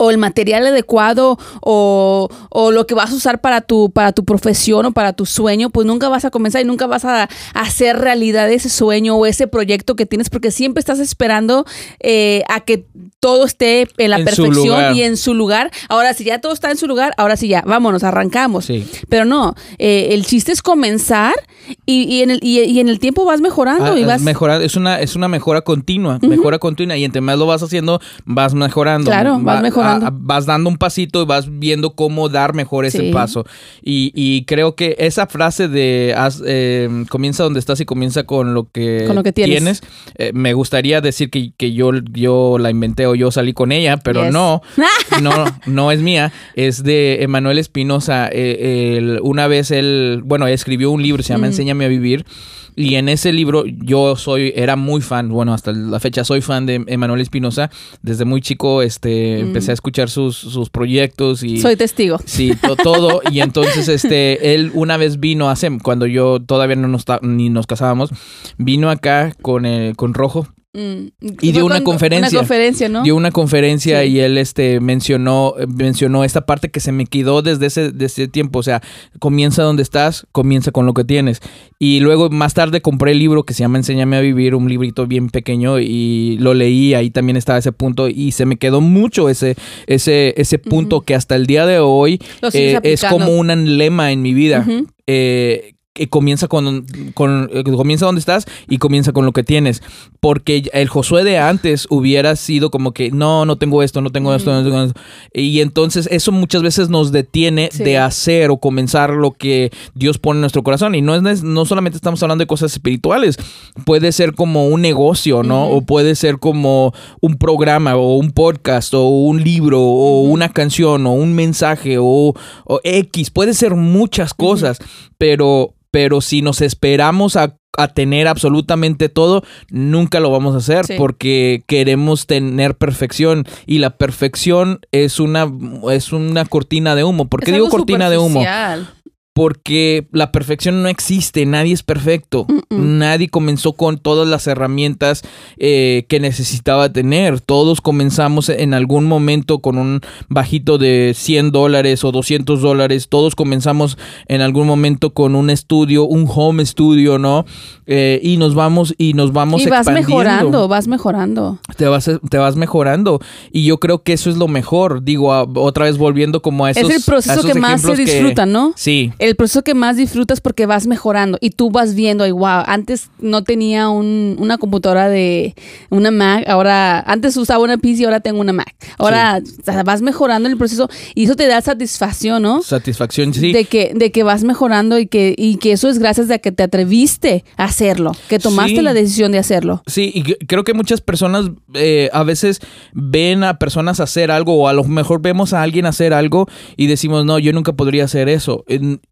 o el material adecuado o, o lo que vas a usar para tu, para tu profesión o para tu sueño, pues nunca vas a comenzar y nunca vas a, hacer realidad ese sueño o ese proyecto que tienes porque siempre estás esperando eh, a que todo esté en la En perfección y en su lugar. Ahora, si ya todo está en su lugar, ahora sí ya, vámonos, arrancamos. Sí. Pero no, eh, el chiste es comenzar y, y en, el, y, y en el tiempo vas mejorando Ah, y es vas... mejorar, es una, es una mejora continua, mejora continua. Y entre más lo vas haciendo, vas mejorando. Claro, vas mejorando. a- vas dando un pasito y vas viendo cómo dar mejor ese Sí. paso. Y, y creo que esa frase de haz, eh, comienza donde estás y comienza con lo que, Con lo que tienes. eh, me gustaría decir que, que yo, yo la inventé yo salí con ella, pero Yes. no, *laughs* no, no es mía, es de Emanuel Espinosa. Eh, él- una vez él, bueno, escribió un libro, se llama Mm. Enséñame a vivir. Y en ese libro yo soy, era muy fan, bueno, hasta la fecha soy fan de Emanuel Espinosa. Desde muy chico este, Mm. empecé a escuchar sus, sus proyectos y... Soy testigo. Sí, to- todo. Y entonces, este, él una vez vino hace, cuando yo todavía no nos, ni nos casábamos, vino acá con, el, con Rojo, Mm. Y dio una conferencia. Una conferencia, ¿no? dio una conferencia Sí. y él, este, mencionó, mencionó esta parte que se me quedó desde ese, desde ese tiempo. O sea, comienza donde estás, comienza con lo que tienes. Y luego más tarde compré el libro que se llama Enséñame a vivir, un librito bien pequeño y lo leí, ahí también estaba ese punto y se me quedó mucho ese, ese, ese punto que hasta el día de hoy eh, es como un lema en mi vida. Eh, que comienza con, con eh, comienza donde estás y comienza con lo que tienes porque el Josué de antes hubiera sido como que no no tengo esto no tengo esto, no tengo esto. y entonces eso muchas veces nos detiene Sí. de hacer o comenzar lo que Dios pone en nuestro corazón y no es no solamente estamos hablando de cosas espirituales puede ser como un negocio no Ujú. o puede ser como un programa o un podcast o un libro o Ujú. una canción o un mensaje o, o X puede ser muchas cosas pero pero si nos esperamos a, a tener absolutamente todo, nunca lo vamos a hacer Sí. porque queremos tener perfección y la perfección es una es una cortina de humo. ¿Por qué Es digo cortina de humo? Porque la perfección no existe, nadie es perfecto. Nadie comenzó con todas las herramientas eh, que necesitaba tener. Todos comenzamos en algún momento con un bajito de 100 dólares o 200 dólares. Todos comenzamos en algún momento con un estudio, un home studio, ¿no? Eh, y nos vamos y nos vamos Y vas expandiendo. mejorando, vas mejorando. Te vas, te vas mejorando. Y yo creo que eso es lo mejor. Digo, a- otra vez volviendo como a esos es el proceso que más se que- disfruta, ¿no? Sí. El proceso que más disfrutas porque vas mejorando y tú vas viendo, ay, wow, antes no tenía un- una computadora de una Mac, ahora, antes usaba una PC, ahora tengo una Mac. Ahora o sea, vas mejorando en el proceso y eso te da satisfacción, ¿no? Satisfacción, sí. De que, de que vas mejorando y que, y que eso es gracias a que te atreviste a hacerlo, que tomaste Sí. la decisión de hacerlo. Sí, y creo que muchas personas eh, a veces ven a personas hacer algo o a lo mejor vemos a alguien hacer algo y decimos, no, yo nunca podría hacer eso.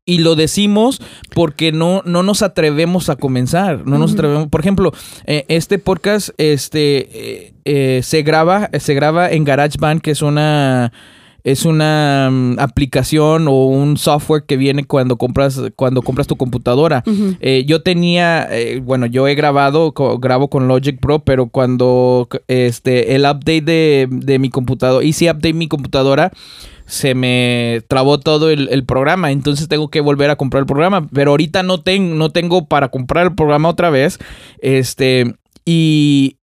Y lo decimos porque no, no nos atrevemos a comenzar. No nos atrevemos. Por ejemplo, eh, este podcast este, eh, eh, se, graba, se graba en GarageBand, que es una... Es una mm, aplicación o un software que viene cuando compras cuando compras tu computadora. Eh, yo tenía, eh, bueno, yo he grabado, co- grabo con Logic Pro, pero cuando este el update de, de mi computadora, hice update mi computadora, se me trabó todo el, programa, entonces tengo que volver a comprar el programa, pero ahorita no, ten- no tengo para comprar el programa otra vez, este, y...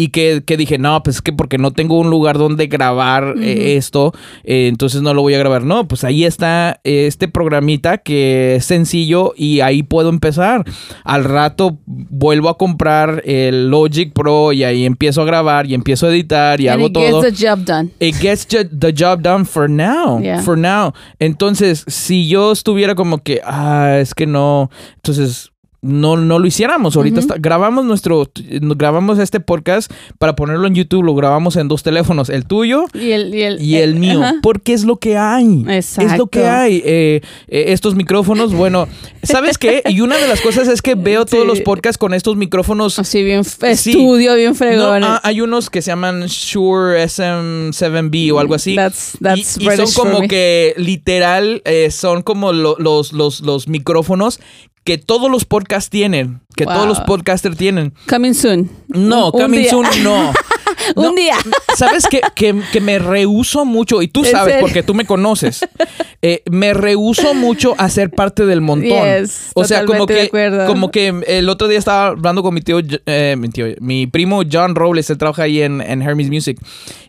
Y que, que dije, no, pues es que porque no tengo un lugar donde grabar eh, esto, eh, entonces no lo voy a grabar. No, pues ahí está eh, este programita que es sencillo y ahí puedo empezar. Al rato vuelvo a comprar el Logic Pro y ahí empiezo a grabar y empiezo a editar y And hago it gets todo. the job done. It gets the job done for now. Yeah. For now. Entonces, si yo estuviera como que, ah, es que no. Entonces, no, no lo hiciéramos. Ahorita está- grabamos nuestro, grabamos este podcast para ponerlo en YouTube. Lo grabamos en dos teléfonos, el tuyo Y el, y el, y el mío, ajá. porque es lo que hay. Es lo Exacto. que hay. Eh, eh, estos micrófonos, bueno, ¿sabes qué? Y una de las cosas es que veo todos los podcasts con estos micrófonos. Así bien, Sí. estudio, bien No, fregón. ah, hay unos que se llaman Shure SM7B o algo así. That's, Y- that's y, son como que literal eh, son como lo- los, los, los micrófonos que todos los podcasts tienen, que Wow. todos los podcasters tienen. Coming soon. No, Un- coming soon, no. *laughs* *laughs* Un No, día. ¿Sabes que, que, que me rehuso mucho? Y tú ¿En sabes porque tú me conoces. Eh, me rehuso mucho a ser parte del montón. Yes, o sea, como que, como que el otro día estaba hablando con mi tío, eh, mi tío, mi primo John Robles, él trabaja ahí en, en Hermes Music.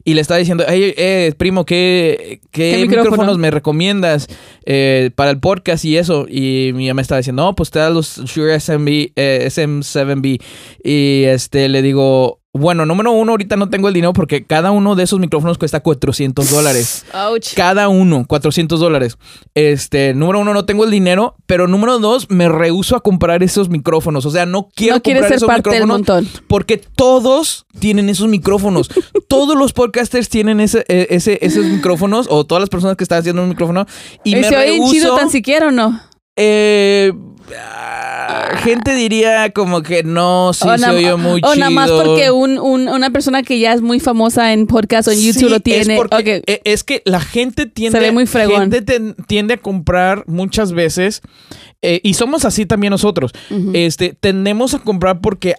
Y le estaba diciendo, hey, eh, primo, ¿qué, qué, ¿Qué micrófonos micrófono? me recomiendas eh, para el podcast y eso? Y mi mamá estaba diciendo, no, pues te da los Shure SMB, eh, SM7B. Y este, le digo, Bueno, número uno, ahorita no tengo el dinero porque cada uno de esos micrófonos cuesta 400 dólares. Ouch. Cada uno, 400 dólares. Este, número uno, no tengo el dinero, pero número dos, me rehuso a comprar esos micrófonos. O sea, no quiero no comprar ser esos parte del micrófonos montón. porque todos tienen esos micrófonos. *laughs* todos los podcasters tienen ese, eh, ese, esos micrófonos o todas las personas que están haciendo un micrófono. Y, ¿Y me se oye rehuso. chido tan siquiera o no? eh, gente diría como que no, sí se oye muy o nada más porque un, un- una persona que ya es muy famosa en podcast o en YouTube Sí, lo tiene. Es, porque- Ok. eh, es que la gente tiende, Se ve muy fregón. gente tiende a comprar muchas veces, eh, y somos así también nosotros. Este, tendemos a comprar porque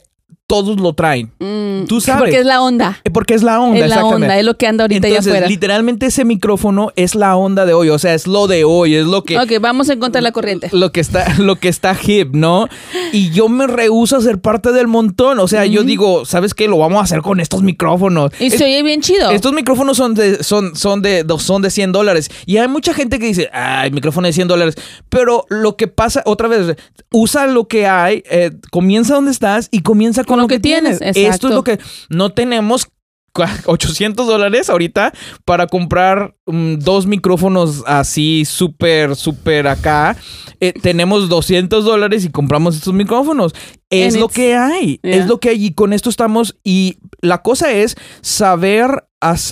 todos lo traen. Mm, tú sabes. Porque es la onda. Eh, Porque es la onda, es la onda, es lo que anda ahorita Entonces, allá afuera. literalmente ese micrófono es la onda de hoy, o sea, es lo de hoy, es lo que Ok, vamos en contra de la corriente. lo que está *laughs* lo que está hip, ¿no? Y yo me rehúso a ser parte del montón, o sea, yo digo, ¿sabes qué? Lo vamos a hacer con estos micrófonos. Y Es- se oye bien chido. estos micrófonos son de, son, son, de, son de 100 dólares. Y hay mucha gente que dice, ay, micrófono de 100 dólares. Pero lo que pasa, otra vez, usa lo que hay, eh, comienza donde estás y comienza con, lo, que, tienes. Esto es lo que no tenemos. cua- *laughs* 800 dólares ahorita para comprar mm, dos micrófonos así súper, súper acá. Eh, tenemos 200 dólares y compramos estos micrófonos. Es And lo que hay. Yeah. Es lo que hay. Y con esto estamos. Y la cosa es saber,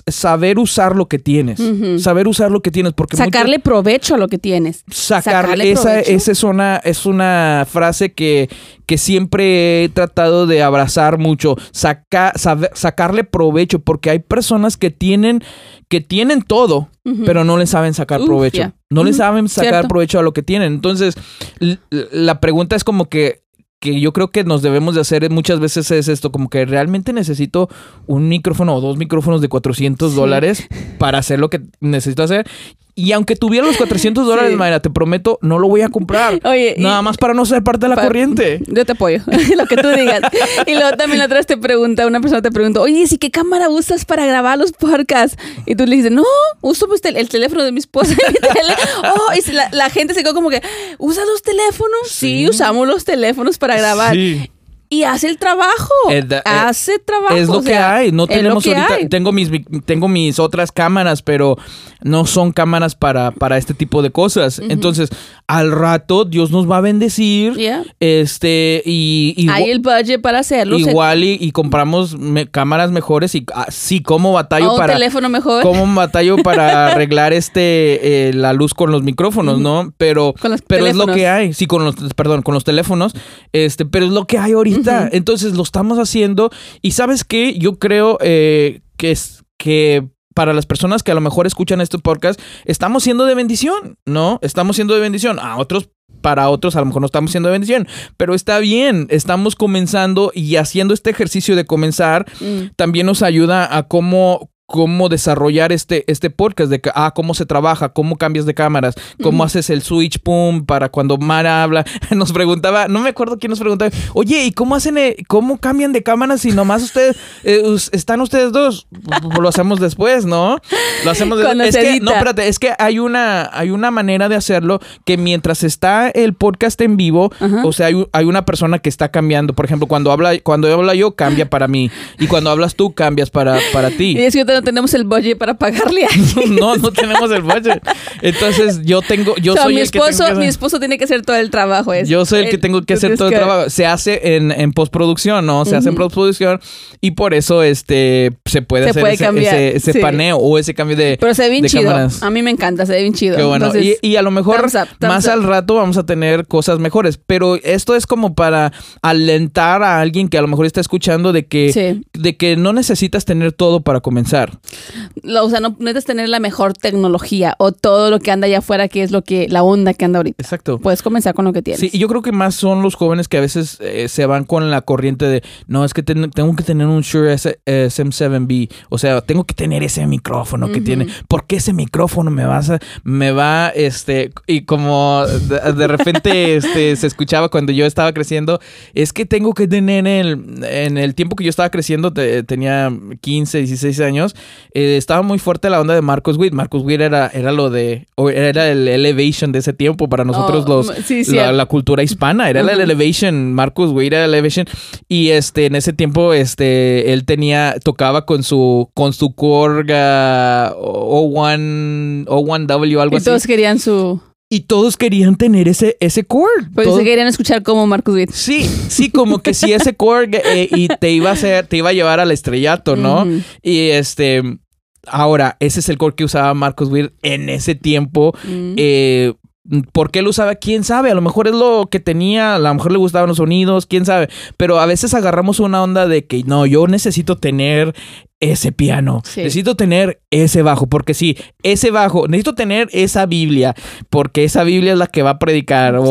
saber usar lo que tienes. Saber usar lo que tienes. Porque mucho- Sacarle provecho a lo que tienes. sacar sacarle esa, provecho. esa es una es una frase que, que siempre he tratado de abrazar mucho Saca- sabe- sacarle provecho porque hay personas que tienen que tienen todo pero no le saben sacar Uf, provecho no le saben sacar cierto. provecho a lo que tienen entonces la pregunta es como que que yo creo que nos debemos de hacer muchas veces es esto, como que realmente necesito un micrófono o dos micrófonos de 400 Sí. dólares para hacer lo que necesito hacer. Y aunque tuviera los 400 *laughs* dólares, Sí. Mayra, te prometo, no lo voy a comprar. *laughs* Oye, y- Nada más para no ser parte de la corriente. *laughs* Yo te apoyo, lo que tú digas. Y luego también la otra vez te pregunta, una persona te pregunta, oye, ¿sí qué cámara usas para grabar los podcasts? Y tú le dices, no, uso pues, el teléfono de mi esposa. y mi tele- oh, y la, la gente se quedó como que, ¿usas los teléfonos? Sí. Sí. usamos los teléfonos para grabar. Sí. Y hace el trabajo. Eh, eh, hace trabajo. Es lo o que hay. No tenemos ahorita. hay. Tengo mis, tengo mis otras cámaras, pero no son cámaras para, para este tipo de cosas. Entonces, al rato Dios nos va a bendecir. Yeah. Este, y, y Hay el budget para hacerlo. igual y, y compramos me- cámaras mejores y así como batallo o un para teléfono mejor. como *laughs* batallo para arreglar este eh, la luz con los micrófonos, ¿no? Pero Con los pero es lo que hay, sí con los perdón, con los teléfonos, este, pero es lo que hay ahorita. Entonces lo estamos haciendo y sabes qué, yo creo eh, que es que para las personas que a lo mejor escuchan este podcast, estamos siendo de bendición, ¿no? Estamos siendo de bendición. A otros para otros a lo mejor no estamos siendo de bendición, pero está bien, estamos comenzando y haciendo este ejercicio de comenzar Mm. también nos ayuda a cómo cómo desarrollar este, este podcast de ah, cómo se trabaja, cómo cambias de cámaras, cómo haces el switch pum para cuando Mara habla. *laughs* Nos preguntaba, no me acuerdo quién nos preguntaba, oye, ¿y cómo hacen, eh, cómo cambian de cámaras si nomás ustedes, eh, están ustedes dos? Lo hacemos después, ¿no? Lo hacemos después. Es que, no, espérate, es que hay una, hay una manera de hacerlo que mientras está el podcast en vivo, o sea, hay, hay una persona que está cambiando. Por ejemplo, cuando habla, cuando habla yo, cambia para mí. Y cuando hablas tú, cambias para, para ti. Y es que no tenemos el budget para pagarle a *laughs* No, no tenemos el budget. Entonces, yo tengo, yo O sea, soy mi el que tengo esposo, que hacer- mi esposo tiene que hacer todo el trabajo. ese. Yo soy el que tengo que hacer todo el trabajo. Se hace en, en postproducción, ¿no? Se hace en postproducción y por eso este se puede Se hacer puede ese, cambiar, ese, ese sí. paneo o ese cambio de, Pero se ve bien chido. cámaras. A mí me encanta, se ve bien chido. Qué bueno. Entonces, y, y a lo mejor thumbs up, thumbs más up. al rato vamos a tener cosas mejores. Pero esto es como para alentar a alguien que a lo mejor está escuchando de que, Sí. de que no necesitas tener todo para comenzar. Lo- o sea, no necesitas tener la mejor tecnología o todo lo que anda allá afuera, que es lo que la onda que anda ahorita. Exacto. Puedes comenzar con lo que tienes. Sí, y yo creo que más son los jóvenes que a veces eh, se van con la corriente de, no, es que ten- tengo que tener un Shure S- eh, SM7B, o sea, tengo que tener ese micrófono que tiene, ¿por qué ese micrófono me va a, me va, este, y como de, de repente *laughs* este, se escuchaba cuando yo estaba creciendo, es que tengo que tener el, en el tiempo que yo estaba creciendo, te- tenía 15, 16 años, eh, estaba muy fuerte la onda de Marcus Witt. Marcus Witt era, era lo de, era el elevation de ese tiempo para nosotros Oh, los, sí, sí. la, la cultura hispana. Era el elevation, Marcus Witt era el elevation. Y este, en ese tiempo, este, él tenía, tocaba con su, con su Korg ah, O1, O1W, algo Y así. todos querían su... y todos querían tener ese, ese Korg. Porque Todos- se querían escuchar como Marcus Witt. Sí, sí, como que si ese Korg eh, y te iba a hacer, te iba a llevar al estrellato, ¿no? Y este, ahora, ese es el Korg que usaba Marcus Weir en ese tiempo. Mm. Eh, ¿Por qué lo usaba? ¿Quién sabe? A lo mejor es lo que tenía, a lo mejor le gustaban los sonidos, quién sabe. Pero a veces agarramos una onda de que no, yo necesito tener ese piano, Sí. necesito tener ese bajo, porque sí, ese bajo, necesito tener esa Biblia, porque esa Biblia es la que va a predicar, o, Sí,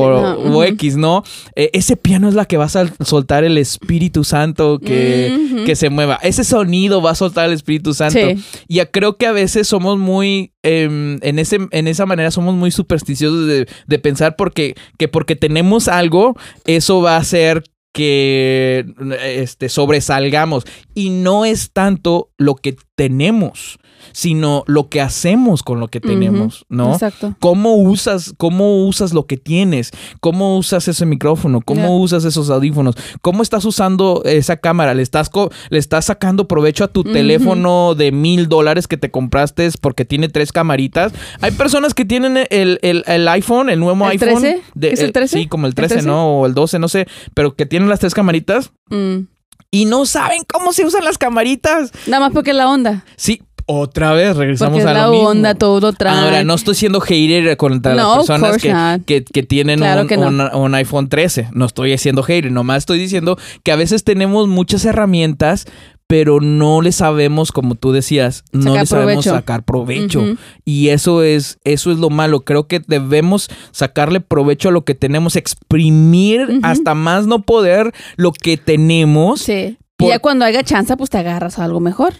no, o. X, ¿no? Eh, ese piano es la que va a soltar el Espíritu Santo que, que se mueva. Ese sonido va a soltar el Espíritu Santo. Sí. Y ya creo que a veces somos muy, em, en, ese, en esa manera somos muy supersticiosos de, de pensar porque, que porque tenemos algo, eso va a hacer que este, sobresalgamos. Y no es tanto lo que tenemos, sino lo que hacemos con lo que tenemos, ¿no? Exacto. ¿Cómo usas, ¿Cómo usas lo que tienes? ¿Cómo usas ese micrófono? ¿Cómo usas esos audífonos? ¿Cómo estás usando esa cámara? ¿Le estás, co- le estás sacando provecho a tu teléfono de mil dólares que te compraste porque tiene tres camaritas? Hay personas que tienen el, el- el iPhone, el nuevo ¿El iPhone. 13? ¿Es el 13? Sí, como el ¿El 13, 13? ¿no? O el 12, no sé. Pero que tienen las tres camaritas Mm. y no saben cómo se usan las camaritas. Nada más porque es la onda. Sí, otra vez regresamos Porque es a la lo mismo. onda, todo lo trae. Ahora, no estoy siendo hater contra No, las personas que, que, que tienen Claro un, que no. un- un iPhone 13. No estoy siendo hater, nomás estoy diciendo que a veces tenemos muchas herramientas, pero no le sabemos, como tú decías, no le sabemos provecho. sacar provecho. Y eso es, eso es lo malo. Creo que debemos sacarle provecho a lo que tenemos, exprimir hasta más no poder lo que tenemos. Sí. Por- Y ya cuando haya chance, pues te agarras a algo mejor.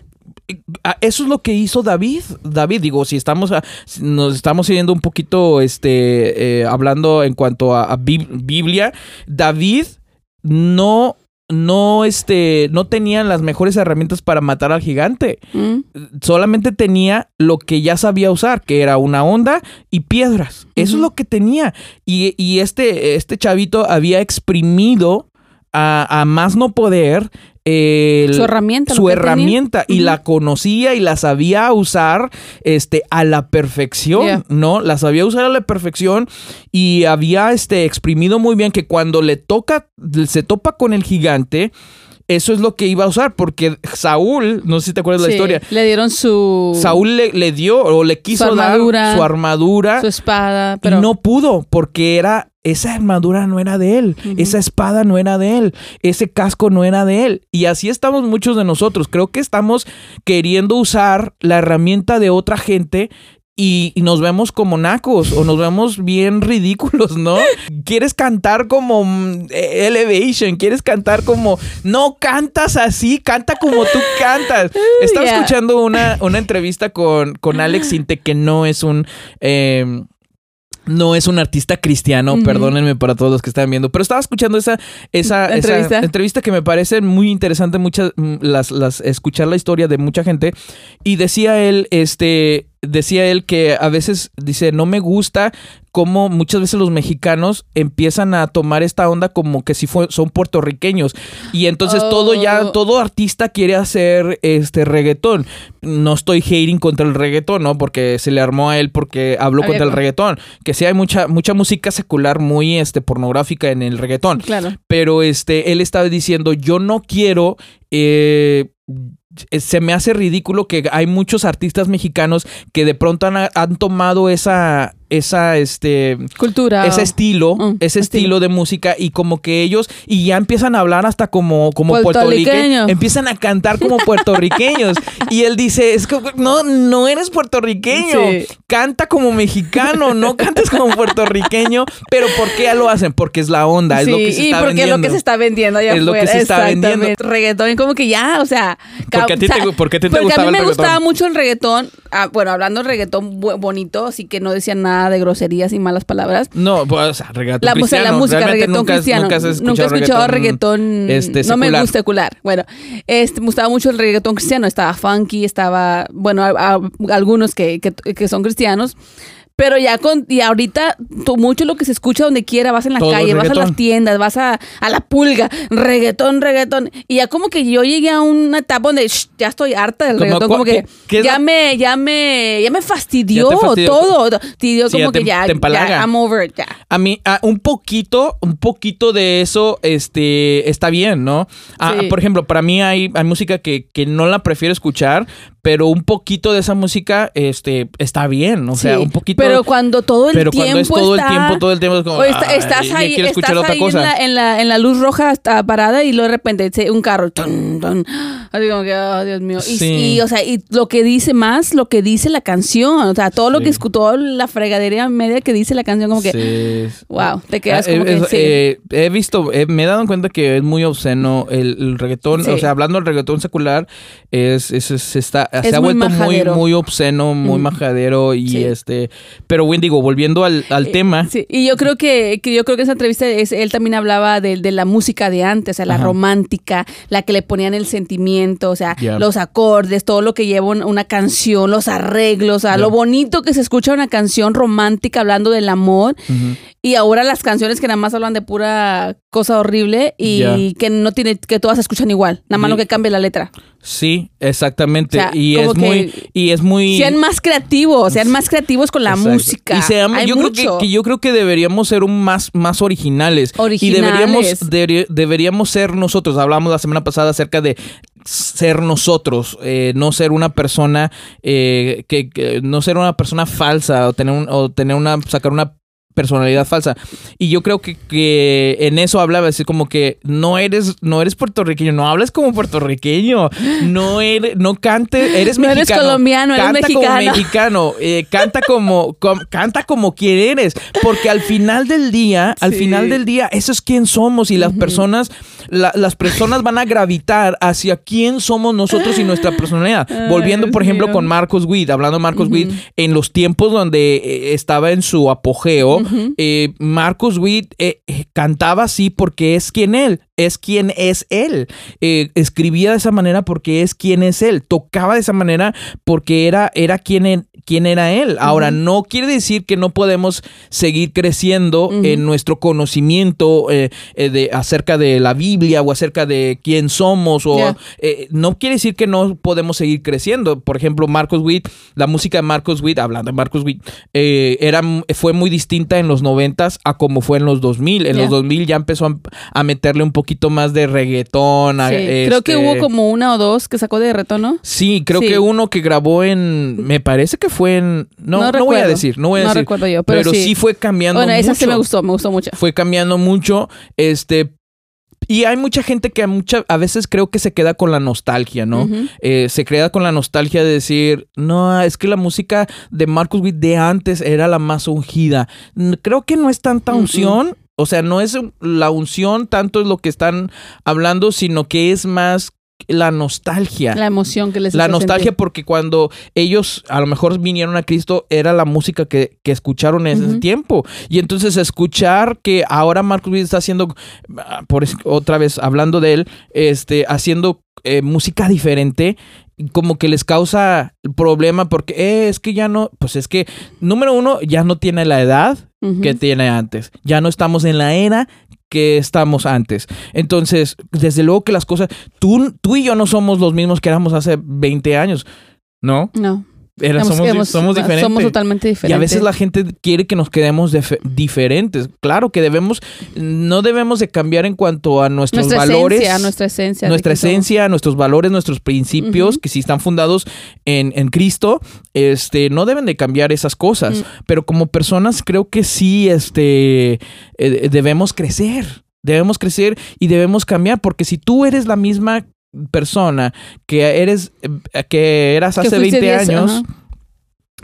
Ah, Eso es lo que hizo David. David, digo, si estamos a- si nos estamos yendo un poquito, este, eh, hablando en cuanto a, a Bib- Biblia, David no, no, este, no tenía las mejores herramientas para matar al gigante. Mm. Solamente tenía lo que ya sabía usar, que era una onda y piedras. Eso es lo que tenía. Y, y este, este chavito había exprimido a, a más no poder el- Su herramienta. su tenía. herramienta y la conocía y la sabía usar este a la perfección, Yeah. ¿no? La sabía usar a la perfección y había este exprimido muy bien que cuando le toca se topa con el gigante eso es lo que iba a usar porque Saúl, no sé si te acuerdas de la Sí, historia, Le dieron su, Saúl le, le dio o le quiso dar armadura, su armadura su espada, pero y no pudo porque era esa armadura no era de él, esa espada no era de él, ese casco no era de él. Y así estamos muchos de nosotros. Creo que estamos queriendo usar la herramienta de otra gente y, y nos vemos como nacos o nos vemos bien ridículos, ¿no? *laughs* Quieres cantar como mm, eh, Elevation, quieres cantar como... No cantas así, canta como tú cantas. *laughs* Estaba escuchando una, una entrevista con, con Alex Sinte que no es un... eh, no es un artista cristiano, Ujú. perdónenme para todos los que están viendo, pero estaba escuchando esa, esa, esa Entrevista. entrevista que me parece muy interesante, muchas, mm, las, las, escuchar la historia de mucha gente. Y decía él, este, decía él que a veces dice, no me gusta cómo muchas veces los mexicanos empiezan a tomar esta onda como que si fue- son puertorriqueños. Y entonces todo ya, Oh. todo artista quiere hacer este reggaetón. No estoy hating contra el reggaetón, ¿no? Porque se le armó a él porque habló Había contra el reggaetón. Que sí hay mucha, mucha música secular muy este, pornográfica en el reggaetón claro. pero este, él estaba diciendo, yo no quiero, eh, se me hace ridículo que hay muchos artistas mexicanos que de pronto han, han tomado esa, esa, este, Cultura. ese estilo, Mm, ese estilo. estilo de música y como que ellos y ya empiezan a hablar hasta como como Puertorriqueño. puertorriqueños, empiezan a cantar como *laughs* puertorriqueños y él dice, es que no no eres puertorriqueño, Sí. canta como mexicano, no *laughs* cantes como puertorriqueño, pero ¿por qué lo hacen? Porque es la onda, es lo que se y está porque vendiendo. es lo que se está vendiendo allá Es lo que se está vendiendo. Reggaetón, como que ya, o sea... Porque a ti te- o sea, ¿por qué te porque gustaba a mí el me gustaba mucho el reggaetón ah, bueno, hablando de reggaetón bonito, así que no decían nada de groserías y malas palabras. No, pues, o sea, reggaetón La, o sea, la cristiano. música, Realmente reggaetón nunca, cristiano. Nunca has escuchado, Nunca he escuchado reggaetón. este, no me gusta secular. Bueno, este, me gustaba mucho el reggaetón cristiano. Estaba funky, estaba, bueno, a- a- algunos que, que, que son cristianos. Pero ya con, y ahorita tú- mucho lo que se escucha donde quiera, vas en la Todo calle, vas a las tiendas, vas a, a la pulga, reggaetón, reggaetón. Y ya como que yo llegué a una etapa donde shh, ya estoy harta del reggaetón, como que ¿qué- qué es ya la- me, ya me, ya me fastidió, Ya te fastidió. todo. Sí, ya como te- que ya, te empalaga. ya, I'm over it, ya. A mí, ah, un poquito, un poquito de eso, este, está bien, ¿no? Ah, Sí. Por ejemplo, para mí hay, hay música que, que no la prefiero escuchar, pero un poquito de esa música, este, está bien, o sea, Sí, un poquito. Pero cuando todo el pero tiempo cuando es todo está- el tiempo, todo el tiempo es como. está- "Ay, estás ahí, escuchar estás otra ahí cosa. En, la, en, la, en la luz roja está parada y luego de repente un carro. tun, tun, así como que, oh, Dios mío. Y, Sí. y, o sea, y lo que dice más, lo que dice la canción. O sea, todo lo que escuchó, la fregadería media que dice la canción, como que, Sí. wow, te quedas Ah, como eh, que, es- sí. eh, he visto, eh, me he dado cuenta que es muy obsceno el, el reggaetón, o sea, hablando del reggaetón secular, es, es, es- está, Es se ha vuelto muy, majadero. muy obsceno, muy Mm. majadero y Sí. este, pero bueno, digo, volviendo al, al Eh, tema, Sí, y yo creo que, que yo creo que esa entrevista es, él también hablaba de, de la música de antes, o sea, la Ajá. romántica, la que le ponían el sentimiento, o sea, los acordes, todo lo que lleva un- una canción, los arreglos, o sea, lo bonito que se escucha una canción romántica hablando del amor. Y ahora las canciones que nada más hablan de pura cosa horrible y que no tiene, que todas se escuchan igual, nada más lo que cambia la letra. sí, exactamente, O sea, y como es muy, y es muy... Sean más creativos, sean más creativos con la Exacto. música. Y seamos- Hay yo mucho. creo que, que yo creo que deberíamos ser un más, más originales. Y Originales. deberíamos, deberi- deberíamos ser nosotros. Hablamos la semana pasada acerca de ser nosotros, eh, no ser una persona eh, que, que- no ser una persona falsa o tener un, o tener una sacar una personalidad falsa. Y yo creo que, que en eso hablaba así como que no eres no eres puertorriqueño no hablas como puertorriqueño no eres no cantes eres No eres mexicano colombiano, eres canta como mexicano. mexicano eh, canta como, com- canta como quien eres porque al final del día al final del día eso es quién somos y las personas la- las personas van a gravitar hacia quién somos nosotros y nuestra personalidad. Ay, volviendo por ejemplo mío. con Marcos Witt hablando de Marcos Witt en los tiempos donde eh, estaba en su apogeo eh, Marcos Witt eh, eh, cantaba así porque es quien él es quien es él Eh, escribía de esa manera porque es quien es él tocaba de esa manera porque era era quien quién era él. Ahora, no quiere decir que no podemos seguir creciendo en nuestro conocimiento eh, eh, de, acerca de la Biblia o acerca de quién somos. O, no quiere decir que no podemos seguir creciendo. Por ejemplo, Marcos Witt, la música de Marcos Witt, hablando de Marcos Witt, era, fue muy distinta en los noventas a como fue en los 2000. En Ya. los 2000 ya empezó a, a meterle un poquito más de reggaetón. a, Sí, Creo que este, hubo como una o dos que sacó de reto, ¿no? Sí, creo Sí. que uno que grabó en. Me parece que fue en. No, No no, voy a decir, no voy a No decir. recuerdo yo, pero sí. sí. fue cambiando Bueno, esa sí mucho. me gustó, me gustó mucho. Fue cambiando mucho. Este. Y hay mucha gente que a, mucha, a veces creo que se queda con la nostalgia, ¿no? Eh, se queda con la nostalgia de decir, no, es que la música de Marcus Witt de antes era la más ungida. Creo que no es tanta unción, o sea, no es la unción tanto es lo que están hablando, sino que es más la nostalgia. La emoción que les La nostalgia sentir. porque cuando ellos a lo mejor vinieron a Cristo era la música que, que escucharon en ese tiempo. Y entonces escuchar que ahora Marcos Witt está haciendo, ah, por otra vez hablando de él, este, haciendo eh, música diferente, como que les causa problema porque eh, es que ya no, pues es que, número uno, ya no tiene la edad que tiene antes. Ya no estamos en la era que estamos antes. Entonces, desde luego que las cosas, tú, tú y yo no somos los mismos que éramos hace 20 años, ¿no? No. Era- Hemos- somos, hemos- somos diferentes. Somos totalmente diferentes. y a veces la gente quiere que nos quedemos diferentes. Claro que debemos, no debemos de cambiar en cuanto a nuestros nuestra valores. esencia, nuestra esencia. nuestra somos. esencia, nuestros valores, nuestros principios, que sí están fundados en, en Cristo, este, no deben de cambiar esas cosas. Mm. Pero como personas creo que sí, este, eh, debemos crecer. Debemos crecer y debemos cambiar, porque si tú eres la misma persona que eres, eh, que eras Que hace fuiste 20 diez, años, ajá.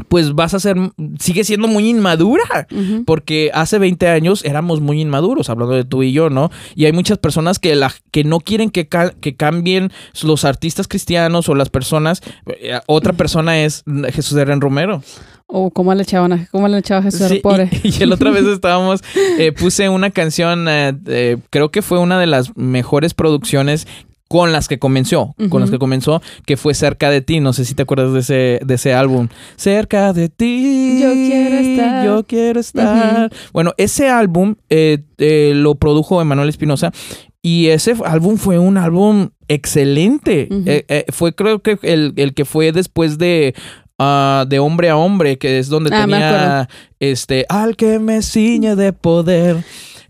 pues vas a ser, sigue siendo muy inmadura, porque hace 20 años éramos muy inmaduros, hablando de tú y yo, ¿no? Y hay muchas personas que, la, que no quieren que, que cambien los artistas cristianos o las personas. Eh, otra persona es Jesús Eren Romero. O cómo le echaban cómo le echaba Jesús sí, pobre. Y, el otra vez *laughs* estábamos, eh, puse una canción, eh, creo que fue una de las mejores producciones con las que comenzó, con las que comenzó, que fue Cerca de ti. No sé si te acuerdas de ese, de ese álbum. Cerca de ti. Yo quiero estar. Yo quiero estar. Bueno, ese álbum eh, eh, lo produjo Emanuel Espinosa y ese álbum fue un álbum excelente. Eh, fue creo que el, el que fue después de ah, de hombre a hombre, que es donde ah, tenía este al que me ciñe de poder.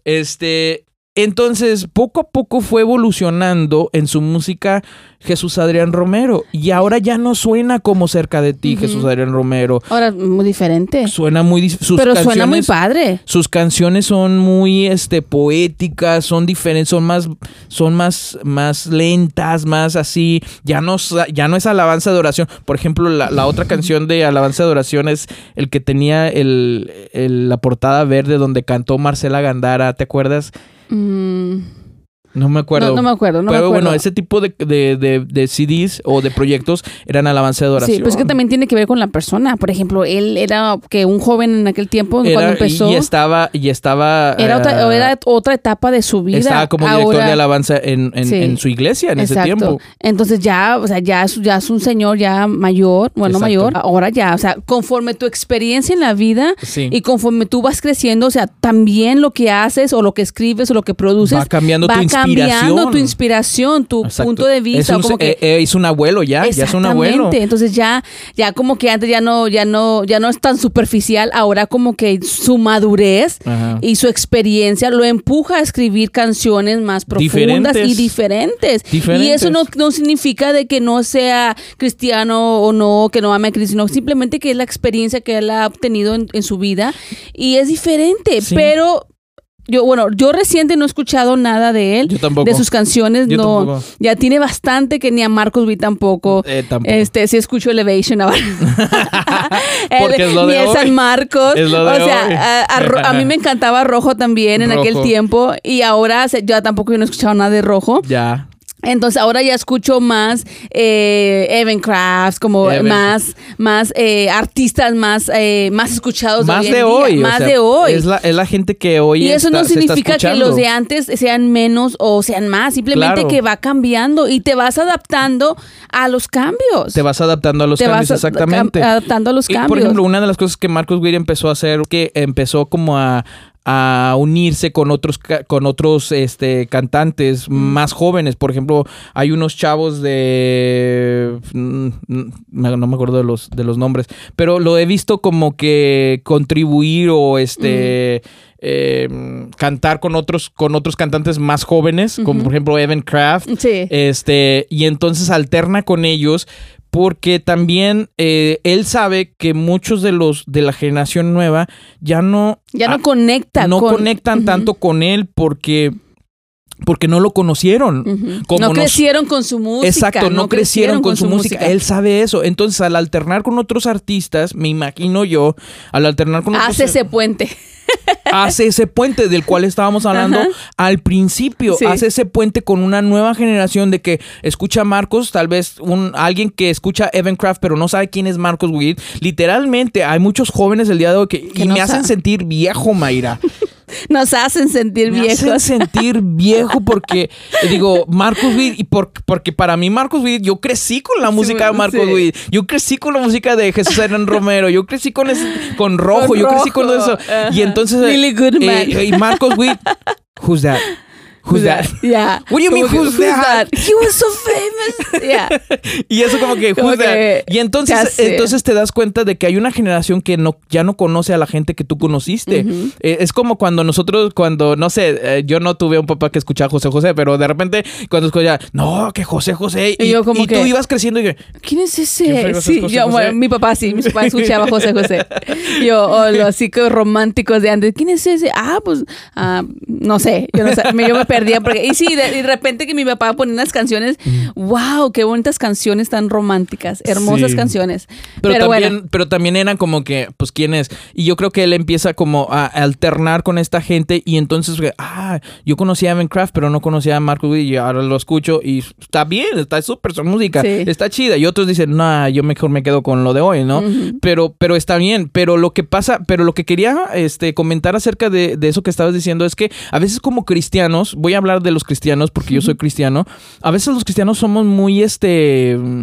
Este, entonces, poco a poco fue evolucionando en su música Jesús Adrián Romero. Y ahora ya no suena como cerca de ti, Jesús Adrián Romero. Ahora, muy diferente. Suena muy Pero suena muy padre. Sus canciones son muy este, poéticas, son diferentes, son más, son más, más lentas, más así. Ya no, ya no es alabanza de oración. Por ejemplo, la, otra canción de alabanza de oración es el que tenía el, la portada verde donde cantó Marcela Gandara. ¿Te acuerdas? Mm. No me acuerdo. No, me acuerdo, no Pero me bueno, ese tipo de, de, de, CDs o de proyectos eran alabanza de adoración. Sí, pues es que también tiene que ver con la persona. Por ejemplo, él era que un joven en aquel tiempo cuando empezó. Y estaba, y estaba. Era, otra, eh, era otra etapa de su vida. Estaba como director de alabanza en, en, su iglesia en ese tiempo. Entonces ya, o sea, ya es, ya es un señor ya mayor, bueno, mayor. Ahora ya, o sea, conforme tu experiencia en la vida y conforme tú vas creciendo, o sea, también lo que haces o lo que escribes o lo que produces va cambiando va tu cambiando tu inspiración, tu punto de vista. Es un, como que, eh, eh, es un abuelo ya, ya es un abuelo. Entonces ya, ya como que antes ya no, ya no, ya no es tan superficial, ahora como que su madurez y su experiencia lo empuja a escribir canciones más profundas y diferentes. Y eso no, no significa de que no sea cristiano o no, que no ame a Cristo, sino simplemente que es la experiencia que él ha obtenido en, su vida y es diferente, pero yo, bueno, yo reciente no he escuchado nada de él. Yo tampoco. De sus canciones, no. Ya tiene bastante que ni a Marcos vi tampoco. Eh, tampoco. Este, sí escucho Elevation ahora. *laughs* Porque es lo de ni San Marcos. o sea, a, mí me encantaba Rojo también en aquel tiempo. Y ahora yo tampoco yo no he escuchado nada de Rojo. Ya. Entonces ahora ya escucho más eh, Evan Crafts, como más, más eh, artistas más, eh, más escuchados. Más de hoy. Más de hoy. Es la, es la, gente que hoy. Y eso no significa que los de antes sean menos o sean más, simplemente que va cambiando y te vas adaptando a los cambios. Te vas adaptando a los cambios, exactamente. Adaptando a los cambios. por ejemplo, una de las cosas que Marcos Witt empezó a hacer, que empezó como a a unirse con otros con otros este cantantes más jóvenes. Por ejemplo hay unos chavos de mm, no me acuerdo de los de los nombres pero lo he visto como que contribuir o este em, cantar con otros con otros cantantes más jóvenes como por ejemplo Evan Kraft este y entonces alterna con ellos porque también eh, él sabe que muchos de los de la generación nueva ya no ya no conectan no conectan tanto con él porque porque no lo conocieron. no crecieron con su música. Exacto, no, crecieron, con, su, música. Él sabe eso. Entonces, al alternar con otros artistas, me imagino yo, al alternar con otros... Hace ese puente hace ese puente del cual estábamos hablando al principio, hace ese puente con una nueva generación de que escucha a Marcos, tal vez un alguien que escucha Evan Craft pero no sabe quién es Marcos Witt. Literalmente hay muchos jóvenes el día de hoy que, me hacen sentir viejo, Mayra. *laughs* Nos hacen sentir me viejos. Hacen sentir viejo porque *laughs* digo, Marcos Witt, y porque para mí Marcos Witt, yo crecí con la música de Marcos Witt, yo crecí con la música de Jesús Hernán *laughs* Romero, yo crecí con con rojo, yo crecí con eso. Y entonces eh, y Marcos Witt, who's that? Who's that? Yeah. What do you mean, who's, that? He was so famous. Yeah. *laughs* y eso como que, who's that? Y entonces, entonces te das cuenta de que hay una generación que no, ya no conoce a la gente que tú conociste. Eh, es como cuando nosotros, cuando, no sé, eh, yo no tuve un papá que escuchaba José José, pero de repente cuando escuchaba, no, que José José. Y, yo como y tú ibas creciendo y que, ¿quién es ese? sí, yo, Bueno, mi papá sí, mi papá escuchaba José José. *laughs* yo, o los psicos románticos de antes, ¿quién es ese? Ah, pues, ah, no sé, yo no sé. Yo me perdía. Porque, y sí, de, de repente que mi papá ponía unas canciones, wow, qué bonitas canciones tan románticas, hermosas Sí. canciones. Pero, Pero, también, bueno, pero también eran como que, pues, ¿quién es? Y yo creo que él empieza como a alternar con esta gente y entonces, ah, yo conocía a Evan Craft, pero no conocía a Marco y ahora lo escucho y está bien, está súper su música, Sí. está chida. Y otros dicen, no, yo mejor me quedo con lo de hoy, ¿no? Pero, pero está bien. Pero lo que pasa, pero lo que quería este, comentar acerca de, de eso que estabas diciendo es que a veces como cristianos, voy a hablar de los cristianos porque yo soy cristiano, a veces los cristianos somos muy, este, mm,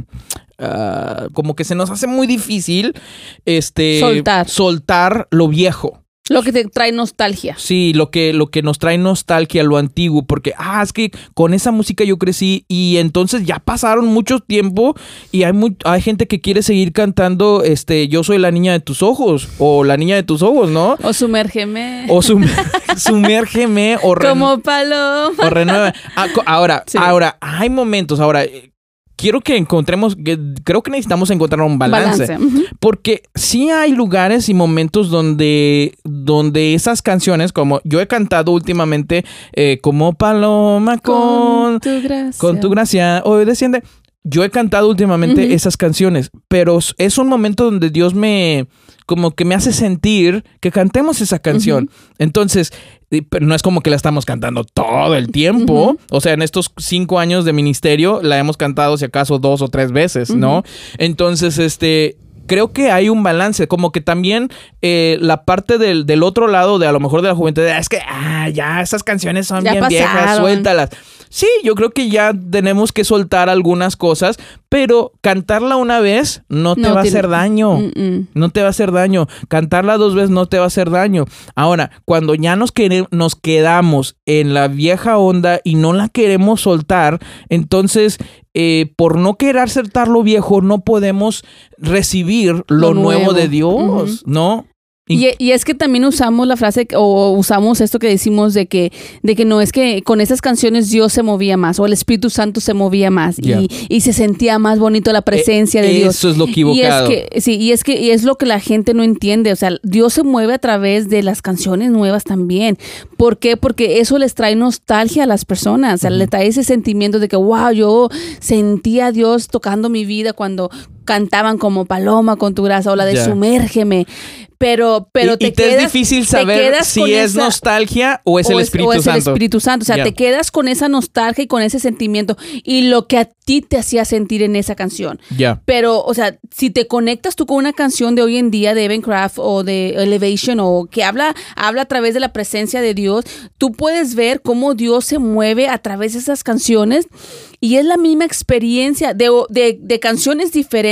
ah, como que se nos hace muy difícil, este, Soltar. soltar lo viejo. Lo que te trae nostalgia. Sí, lo que, lo que nos trae nostalgia, lo antiguo, porque, ah, es que con esa música yo crecí y entonces ya pasaron mucho tiempo y hay, muy, hay gente que quiere seguir cantando, este, yo soy la niña de tus ojos o la niña de tus ojos, ¿no? O sumérgeme. O sum- *laughs* sumérgeme o, como paloma. o renueva. Ah, ahora, Sí. ahora, hay momentos, ahora, eh, quiero que encontremos, que- creo que necesitamos encontrar un balance. Porque sí hay lugares y momentos donde, donde esas canciones, como yo he cantado últimamente, eh, como Paloma con, tu gracia. con tu gracia, hoy desciende. Yo he cantado últimamente esas canciones, pero es- un momento donde Dios me, como que me hace sentir que cantemos esa canción. Entonces, pero no es como que la estamos cantando todo el tiempo. O sea, en estos cinco años de ministerio la hemos cantado si acaso dos o tres veces, ¿no? Entonces, este, creo que hay un balance, como que también eh, la parte del, del otro lado de a lo mejor de la juventud, "Ah, es que, ah, ya, esas canciones son Ya bien viejas, pasaron". suéltalas. Sí, yo creo que ya tenemos que soltar algunas cosas, pero cantarla una vez no te No va a hacer daño. Mm, mm. No te va a hacer daño. Cantarla dos veces no te va a hacer daño. Ahora, cuando ya nos, nos quedamos en la vieja onda y no la queremos soltar, entonces, eh, por no querer soltar lo viejo, no podemos recibir lo, Lo nuevo. nuevo. de Dios. ¿no? Y- es que también usamos la frase o usamos esto que decimos de que, de que no es que con esas canciones Dios se movía más o el Espíritu Santo se movía más y, y se sentía más bonito la presencia de Eh, Dios. Eso es lo Y es equivocado. que, sí, y es que y es lo que la gente no entiende. O sea, Dios se mueve a través de las canciones nuevas también. ¿Por qué? Porque eso les trae nostalgia a las personas. O sea, le trae ese sentimiento de que, wow, yo sentía a Dios tocando mi vida cuando cantaban como paloma con tu grasa o la de sumérgeme. Pero, pero y, te y te quedas, es difícil saber si es esa- nostalgia o es el Espíritu o es Santo. el Espíritu Santo. O sea, te quedas con esa nostalgia y con ese sentimiento y lo que a ti te hacía sentir en esa canción. Ya. Pero, o sea, si te conectas tú con una canción de hoy en día de Evan Craft o de Elevation o que habla, habla a través de la presencia de Dios, tú puedes ver cómo Dios se mueve a través de esas canciones y es la misma experiencia de, de, de canciones diferentes,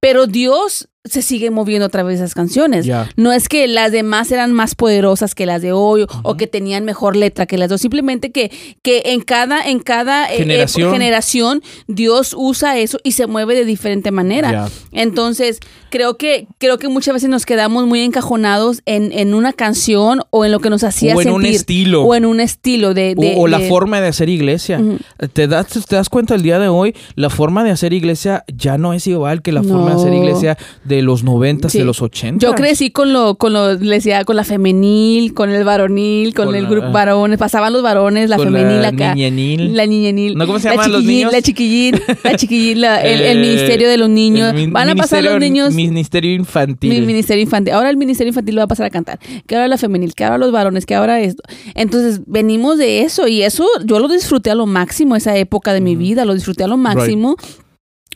pero Dios se sigue moviendo a través de esas canciones. No es que las demás eran más poderosas que las de hoy o- o que tenían mejor letra que las dos, simplemente que, que en cada, en cada eh, Generación. eh, generación Dios usa eso y se mueve de diferente manera. Entonces, creo que, creo que muchas veces nos quedamos muy encajonados en, en una canción o en lo que nos hacía O en un sentir. estilo. O en un estilo de... O- de- o, la de- forma de hacer iglesia. ¿Te, das, ¿Te das cuenta el día de hoy? La forma de hacer iglesia ya no es igual que la forma de hacer iglesia de los 90, Sí. de los 80. Yo crecí con lo, con lo, decía, con la femenil, con el varonil, con, Con el la- grupo varones, pasaban los varones, la Con femenil la acá. niñenil. La niñenil. ¿No? ¿Cómo se la llaman los niños? La chiquillín, la chiquillín, la- el, el Eh, ministerio de los niños. Van a pasar los niños. Ministerio infantil. Mi ministerio infantil. Ahora el ministerio infantil lo va a pasar a cantar. Que ahora la femenil, que ahora los varones, que ahora esto. Entonces, venimos de eso y eso yo lo disfruté a lo máximo, esa época de mi vida, lo disfruté a lo máximo.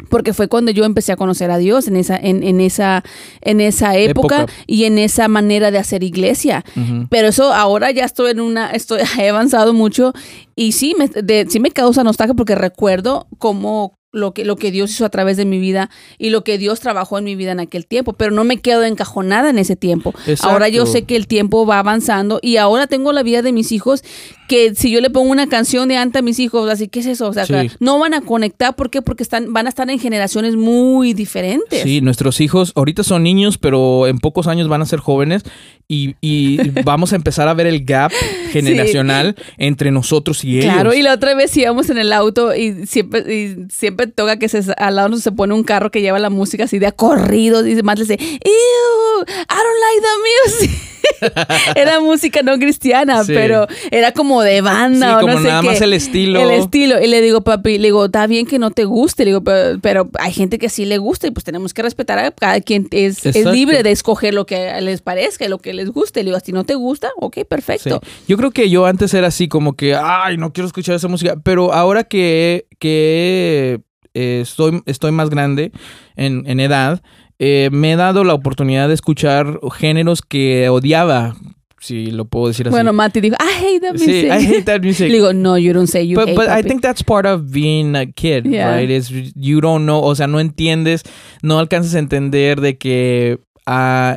Porque fue cuando yo empecé a conocer a Dios en esa, en, en esa, en esa época, Época. y en esa manera de hacer iglesia. Pero eso ahora ya estoy en una, estoy, *laughs* he avanzado mucho y sí me, de- sí me causa nostalgia porque recuerdo cómo lo que, lo que Dios hizo a través de mi vida y lo que Dios trabajó en mi vida en aquel tiempo, pero no me quedo encajonada en ese tiempo. Exacto. Ahora yo sé que el tiempo va avanzando y ahora tengo la vida de mis hijos que si yo le pongo una canción de antes a mis hijos, así, ¿qué es eso? O sea, Sí. no van a conectar, ¿por qué? Porque están, van a estar en generaciones muy diferentes. Sí, nuestros hijos ahorita son niños, pero en pocos años van a ser jóvenes y, y *laughs* vamos a empezar a ver el gap generacional entre nosotros y ellos. Claro, y la otra vez íbamos en el auto y siempre, y siempre toca que se, al lado se pone un carro que lleva la música así de a corrido y demás le dice, Ew, I don't like the music. *laughs* *laughs* era música no cristiana, Sí. pero era como de banda Sí, o como no sé nada qué. más el estilo. El estilo. Y le digo, papi, le digo, está bien que no te guste, le digo, pero, pero hay gente que sí le gusta y pues tenemos que respetar a cada quien es, es libre de escoger lo que les parezca, lo que les guste. Le digo, si no te gusta, ok, perfecto. Sí. Yo creo que yo antes era así como que, ay, no quiero escuchar esa música, pero ahora que, que eh, estoy, estoy más grande en, en edad, eh, me he dado la oportunidad de escuchar géneros que odiaba, si lo puedo decir así. Bueno, Mati dijo, I hate that sí, music. I hate that music. Le digo, no, you don't say you But, hate but I papi." think that's part of being a kid, Yeah. right? Is you don't know, o sea, no entiendes, no alcanzas a entender de que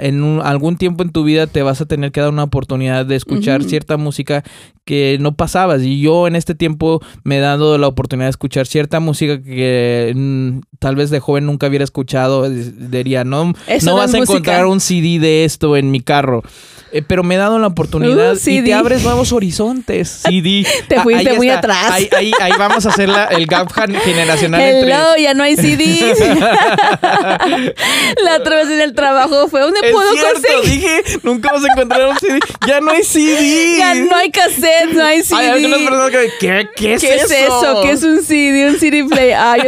en un- algún tiempo en tu vida te vas a tener que dar una oportunidad de escuchar cierta música que no pasabas. Y yo en este tiempo me he dado la oportunidad de escuchar cierta música que mm, tal vez de joven nunca hubiera escuchado. Diría, no, Eso no vas a música. encontrar un CD de esto en mi carro. Eh, pero me he dado la oportunidad Uh, y te abres nuevos horizontes. CD. *laughs* Te fuiste ahí muy está. atrás. Ahí, ahí, ahí vamos a hacer la- el gap gen- generacional entre... Hello, ya no hay CDs. *laughs* la otra vez en el trabajo fue, ¿dónde Es puedo cierto, conseguir? dije, nunca vas a encontrar un CD. Ya no hay CD. Ya no hay cassette, no hay CD. Hay algunas personas que, ¿qué, qué es ¿Qué es eso? ¿Qué es un CD? Un CD play. Ay,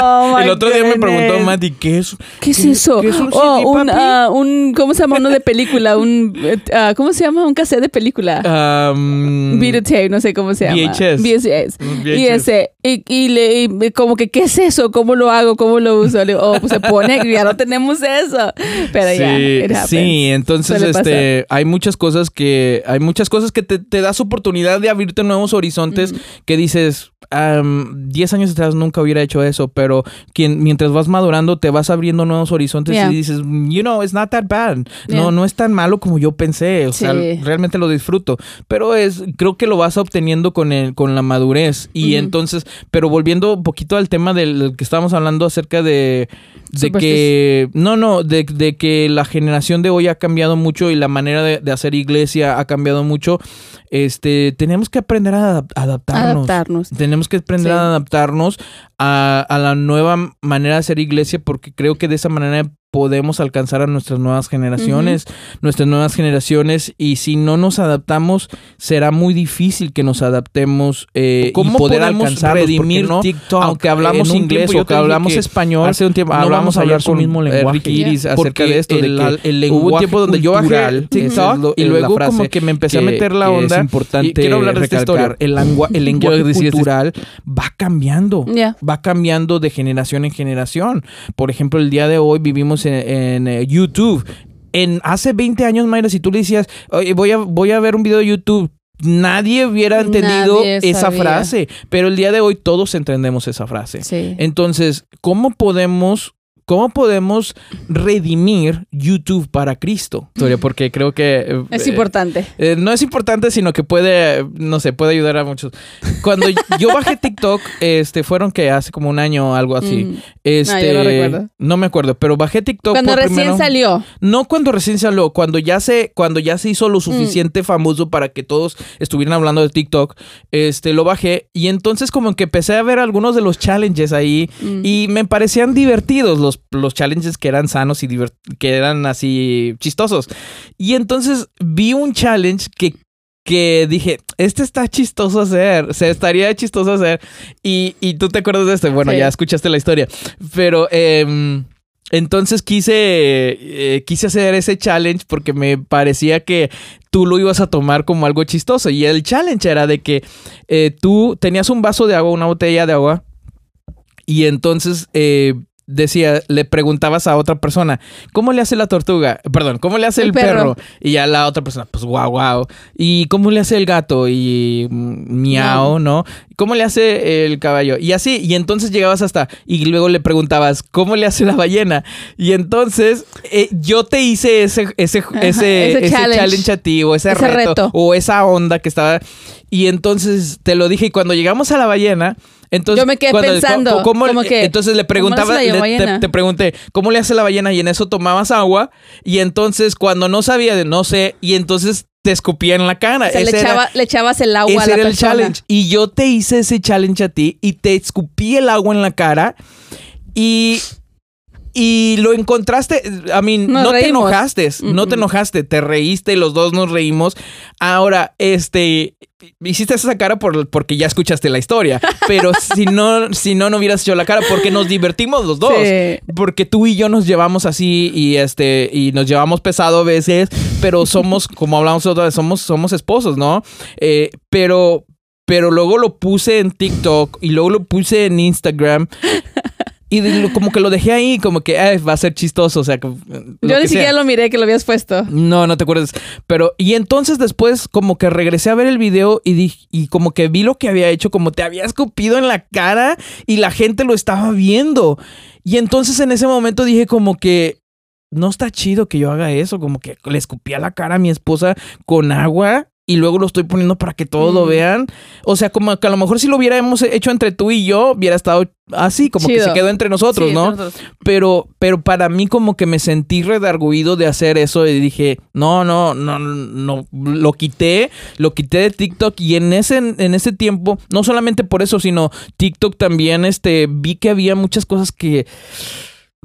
oh my El otro día me preguntó Mati, ¿qué es? ¿Qué es eso? ¿Qué es un oh, CD, un, papi? ah, un, ¿cómo se llama uno de película? Un, ah, ¿cómo se llama? Un cassette de película. Um, Videotape, no sé cómo se llama. VHS. VHS. Un Y ese, y, y le, y como que, ¿qué es eso? ¿Cómo lo hago? ¿Cómo lo uso? Le digo, oh, pues se pone, ya no tenemos eso. Pero ya, Sí, happens. sí, entonces este hay muchas cosas que hay muchas cosas que te, te das oportunidad de abrirte nuevos horizontes que dices 10 años atrás nunca hubiera hecho eso, pero quien, mientras vas madurando te vas abriendo nuevos horizontes Yeah. y dices, you know, it's not that bad. Yeah. No, no es tan malo como yo pensé, o sea, realmente lo disfruto, pero es creo que lo vas obteniendo con el con la madurez y entonces, pero volviendo un poquito al tema del, del que estábamos hablando acerca de que no no de, de que la generación de hoy ha cambiado mucho y la manera de, de hacer iglesia ha cambiado mucho este tenemos que aprender a adap- adaptarnos Adaptarnos. tenemos que aprender Sí. a adaptarnos a, a la nueva manera de hacer iglesia porque creo que de esa manera podemos alcanzar a nuestras nuevas generaciones, nuestras nuevas generaciones y si no nos adaptamos será muy difícil que nos adaptemos eh, y ¿Cómo poder podemos alcanzarlos, redimir no, TikTok? aunque hablamos inglés o que hablamos que español, hace un tiempo no vamos a hablar su con mismo eh, lenguaje. Ricky Iris Yeah. acerca Porque de esto, de el- que el hubo un lenguaje tiempo donde yo bajé TikTok lo- y luego frase como que me empecé a que- meter la que es onda importante y quiero hablar de esta recalcar. historia. El, lengua- el *laughs* lenguaje cultural va cambiando Ya. va cambiando de generación en generación. Por ejemplo, el día de hoy vivimos en, en, eh, YouTube. En hace 20 años, Mayra, si tú le decías, "Oye, voy a, voy a ver un video de YouTube, nadie hubiera entendido Nadie esa frase. Pero el día de hoy todos entendemos esa frase. Sí. Entonces, ¿cómo podemos, cómo podemos redimir YouTube para Cristo? Porque creo que... eh, Es eh, importante. eh, no es importante, sino que puede, no sé, puede ayudar a muchos. Cuando yo bajé TikTok, este, fueron que hace como un año o algo así. Mm. Este, yo no recuerdo. no me acuerdo, pero bajé TikTok Cuando por recién primero- salió. No cuando recién salió, cuando ya se, cuando ya se hizo Mm. lo suficiente famoso para que todos estuvieran hablando de TikTok, este, lo bajé y entonces como que empecé a ver algunos de los challenges ahí Mm. y me parecían divertidos los, los challenges que eran sanos y que eran así chistosos. Y entonces vi un challenge que que dije, este está chistoso hacer, se estaría chistoso hacer. Y, y tú te acuerdas de este, bueno, Sí. ya escuchaste la historia. Pero em, entonces quise, eh, quise hacer ese challenge porque me parecía que tú lo ibas a tomar como algo chistoso. Y el challenge era de que eh, tú tenías un vaso de agua, una botella de agua, y entonces eh, decía, le preguntabas a otra persona, ¿cómo le hace la tortuga? Perdón, ¿cómo le hace el, El perro? perro. Y ya la otra persona, pues guau, guau. ¿Y cómo le hace el gato? Y mm, miau, ¿no? ¿Cómo le hace el caballo? Y así, y entonces llegabas hasta, y luego le preguntabas, ¿cómo le hace la ballena? Y entonces eh, yo te hice ese, ese, Ajá, ese, ese ese challenge. challenge a ti, o ese, Ese reto, reto. o esa onda que estaba. Y entonces te lo dije, y cuando llegamos a la ballena, entonces. Yo me quedé cuando- pensando, ¿cómo- que, entonces le ¿cómo preguntaba, le- te, te pregunté, ¿cómo le hace la ballena? Y en eso tomabas agua, y entonces cuando no sabía de no sé, y entonces te escupía en la cara. O sea, le, era- echaba- le echabas el agua a ese la era el challenge. Y yo te hice ese challenge a ti y te escupí el agua en la cara. Y y lo encontraste, a mí no te enojaste, no te enojaste, te reíste, los dos nos reímos. Ahora, este, hiciste esa cara por, porque ya escuchaste la historia, *laughs* pero si no, si no, no hubieras hecho la cara porque nos divertimos los dos. Sí. Porque tú y yo nos llevamos así y este, y nos llevamos pesado a veces, pero somos, *laughs* como hablamos otra vez, somos, somos esposos, ¿no? Eh, pero, pero luego lo puse en TikTok y luego lo puse en Instagram. Y de- como que lo dejé ahí, como que "Ay, va a ser chistoso, o sea, que, Yo ni siquiera lo miré que lo habías puesto. No, no te acuerdas. Pero, y entonces después, como que regresé a ver el video y dije, y como que vi lo que había hecho, como te había escupido en la cara y la gente lo estaba viendo. Y entonces en ese momento dije, como que no está chido que yo haga eso, como que le escupí a la cara a mi esposa con agua. Y luego lo estoy poniendo para que todos lo Mm. vean. O sea, como que a lo mejor si lo hubiéramos hecho entre tú y yo, hubiera estado así, como que se quedó entre nosotros, Sí, ¿no? nosotros. pero, pero para mí como que me sentí redarguido de hacer eso y dije, no, no, no, no, lo quité, lo quité de TikTok y en ese, en ese tiempo, no solamente por eso, sino TikTok también, este, vi que había muchas cosas que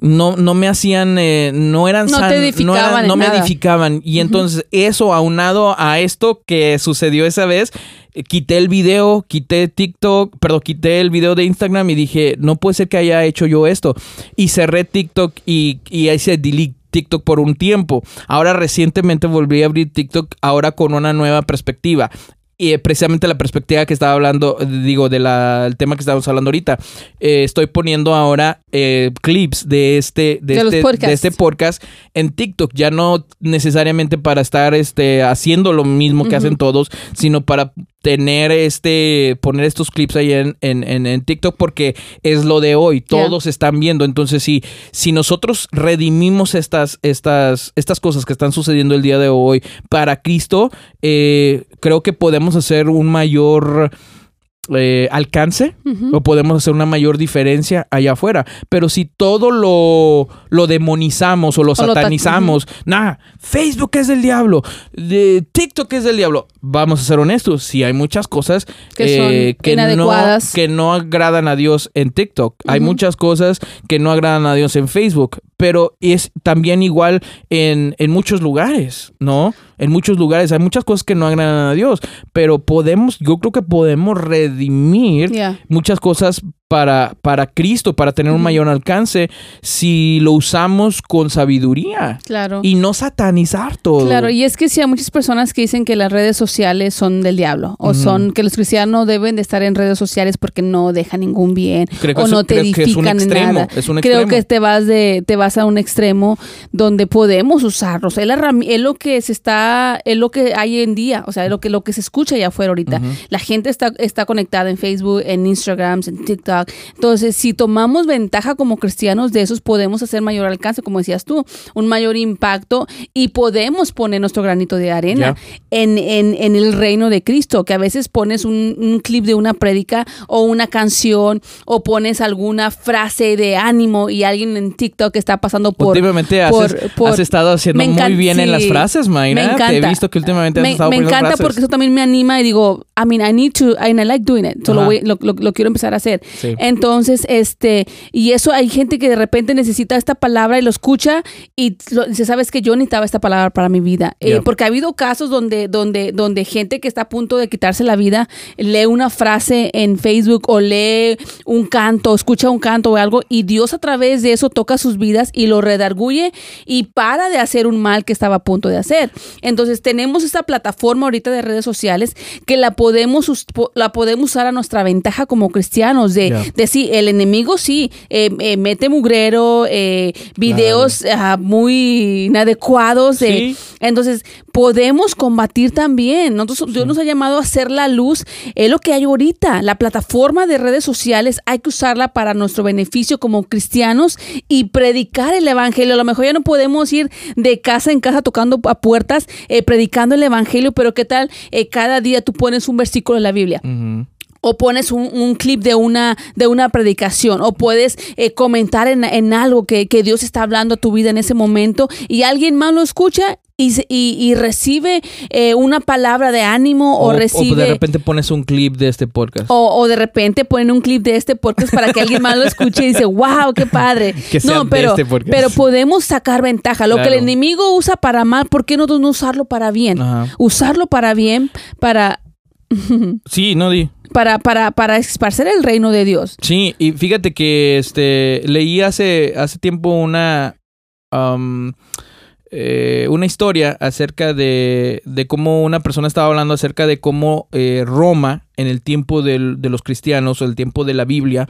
no, no me hacían, eh, no eran No te edificaban no, eran- en no me nada. edificaban. Y entonces eso aunado a esto que sucedió esa vez, eh, quité el video, quité TikTok, perdón, quité el video de Instagram y dije, no puede ser que haya hecho yo esto. Y cerré TikTok y, y hice delete TikTok por un tiempo. Ahora recientemente volví a abrir TikTok ahora con una nueva perspectiva. Y eh, precisamente la perspectiva que estaba hablando, digo, del tema que estábamos hablando ahorita, eh, estoy poniendo ahora eh, clips de este, de, este, de este podcast en TikTok, ya no necesariamente para estar este, haciendo lo mismo que hacen todos, sino para tener este, poner estos clips ahí en, en, en- en TikTok porque es lo de hoy, todos están viendo, entonces si, si nosotros redimimos estas, estas, estas cosas que están sucediendo el día de hoy para Cristo, eh, creo que podemos hacer un mayor... eh, alcance Ujú. o podemos hacer una mayor diferencia allá afuera. Pero si todo lo, lo demonizamos o lo O satanizamos, nah, Facebook es del diablo, de TikTok es del diablo. Vamos a ser honestos, si hay muchas cosas Que son eh, que, no, que no agradan a Dios en TikTok. Hay muchas cosas que no agradan a Dios en Facebook, pero es también igual en, en muchos lugares, ¿no? En muchos lugares hay muchas cosas que no agradan a Dios, pero podemos, yo creo que podemos redimir muchas cosas para, para Cristo, para tener un mayor alcance, si lo usamos con sabiduría Claro. y no satanizar todo. Claro, y es que sí hay muchas personas que dicen que las redes sociales son del diablo o son que los cristianos deben de estar en redes sociales porque no dejan ningún bien Creo que o es- no te creo que es un edifican en extremo, nada. es un Creo que te vas de te vas a un extremo donde podemos usarlos. Es, la herrami- es lo que se está es lo que hay en día, o sea, es lo que lo que se escucha allá afuera ahorita. La gente está está conectada en Facebook, en Instagram, en TikTok. Entonces, si tomamos ventaja como cristianos de esos podemos hacer mayor alcance, como decías tú, un mayor impacto y podemos poner nuestro granito de arena en, en, en el reino de Cristo, que a veces pones un, un clip de una prédica o una canción o pones alguna frase de ánimo y alguien en TikTok está pasando por... últimamente has, por- por- has estado haciendo muy encanta- bien en las frases, Mayra. me Te he encanta. visto que últimamente has me, estado me encanta frases. porque eso también me anima y digo, I mean, I need to, and I like doing it. So lo, voy- lo, lo- lo quiero empezar a hacer. Sí. Entonces, este, y eso hay gente que de repente necesita esta palabra y lo escucha y lo- dice, sabes que yo necesitaba esta palabra para mi vida. Eh, porque ha habido casos donde, donde, donde gente que está a punto de quitarse la vida lee una frase en Facebook o lee un canto, escucha un canto o algo y Dios a través de eso toca sus vidas y lo redarguye y para de hacer un mal que estaba a punto de hacer. Entonces tenemos esta plataforma ahorita de redes sociales que la podemos, la podemos usar a nuestra ventaja como cristianos de, Ya. de sí, el enemigo sí, eh, eh, mete mugrero, eh, videos ah, muy inadecuados de... Sí. Entonces, podemos combatir también. Nosotros, Dios nos ha llamado a hacer la luz. Es lo que hay ahorita. La plataforma de redes sociales hay que usarla para nuestro beneficio como cristianos y predicar el evangelio. A lo mejor ya no podemos ir de casa en casa tocando a puertas, eh, predicando el evangelio, pero ¿qué tal? Eh, cada día tú pones un versículo de la Biblia. O pones un, un clip de una, de una predicación, o puedes eh, comentar en, en algo que, que Dios está hablando a tu vida en ese momento y alguien más lo escucha y, y- y recibe eh, una palabra de ánimo o, recibe... o de repente pones un clip de este podcast. O, o de repente ponen un clip de este podcast para que alguien más lo escuche y dice, wow, qué padre. *laughs* Que no, pero, este pero podemos sacar ventaja. Lo que el enemigo usa para mal, ¿por qué no usarlo para bien? Ajá. Usarlo para bien, para, Sí, no di. Para, para, para esparcer el reino de Dios. Sí, y fíjate que este leí hace, hace tiempo una am, eh, una historia acerca de, de cómo una persona estaba hablando acerca de cómo eh, Roma, en el tiempo del- de los cristianos, o el tiempo de la Biblia,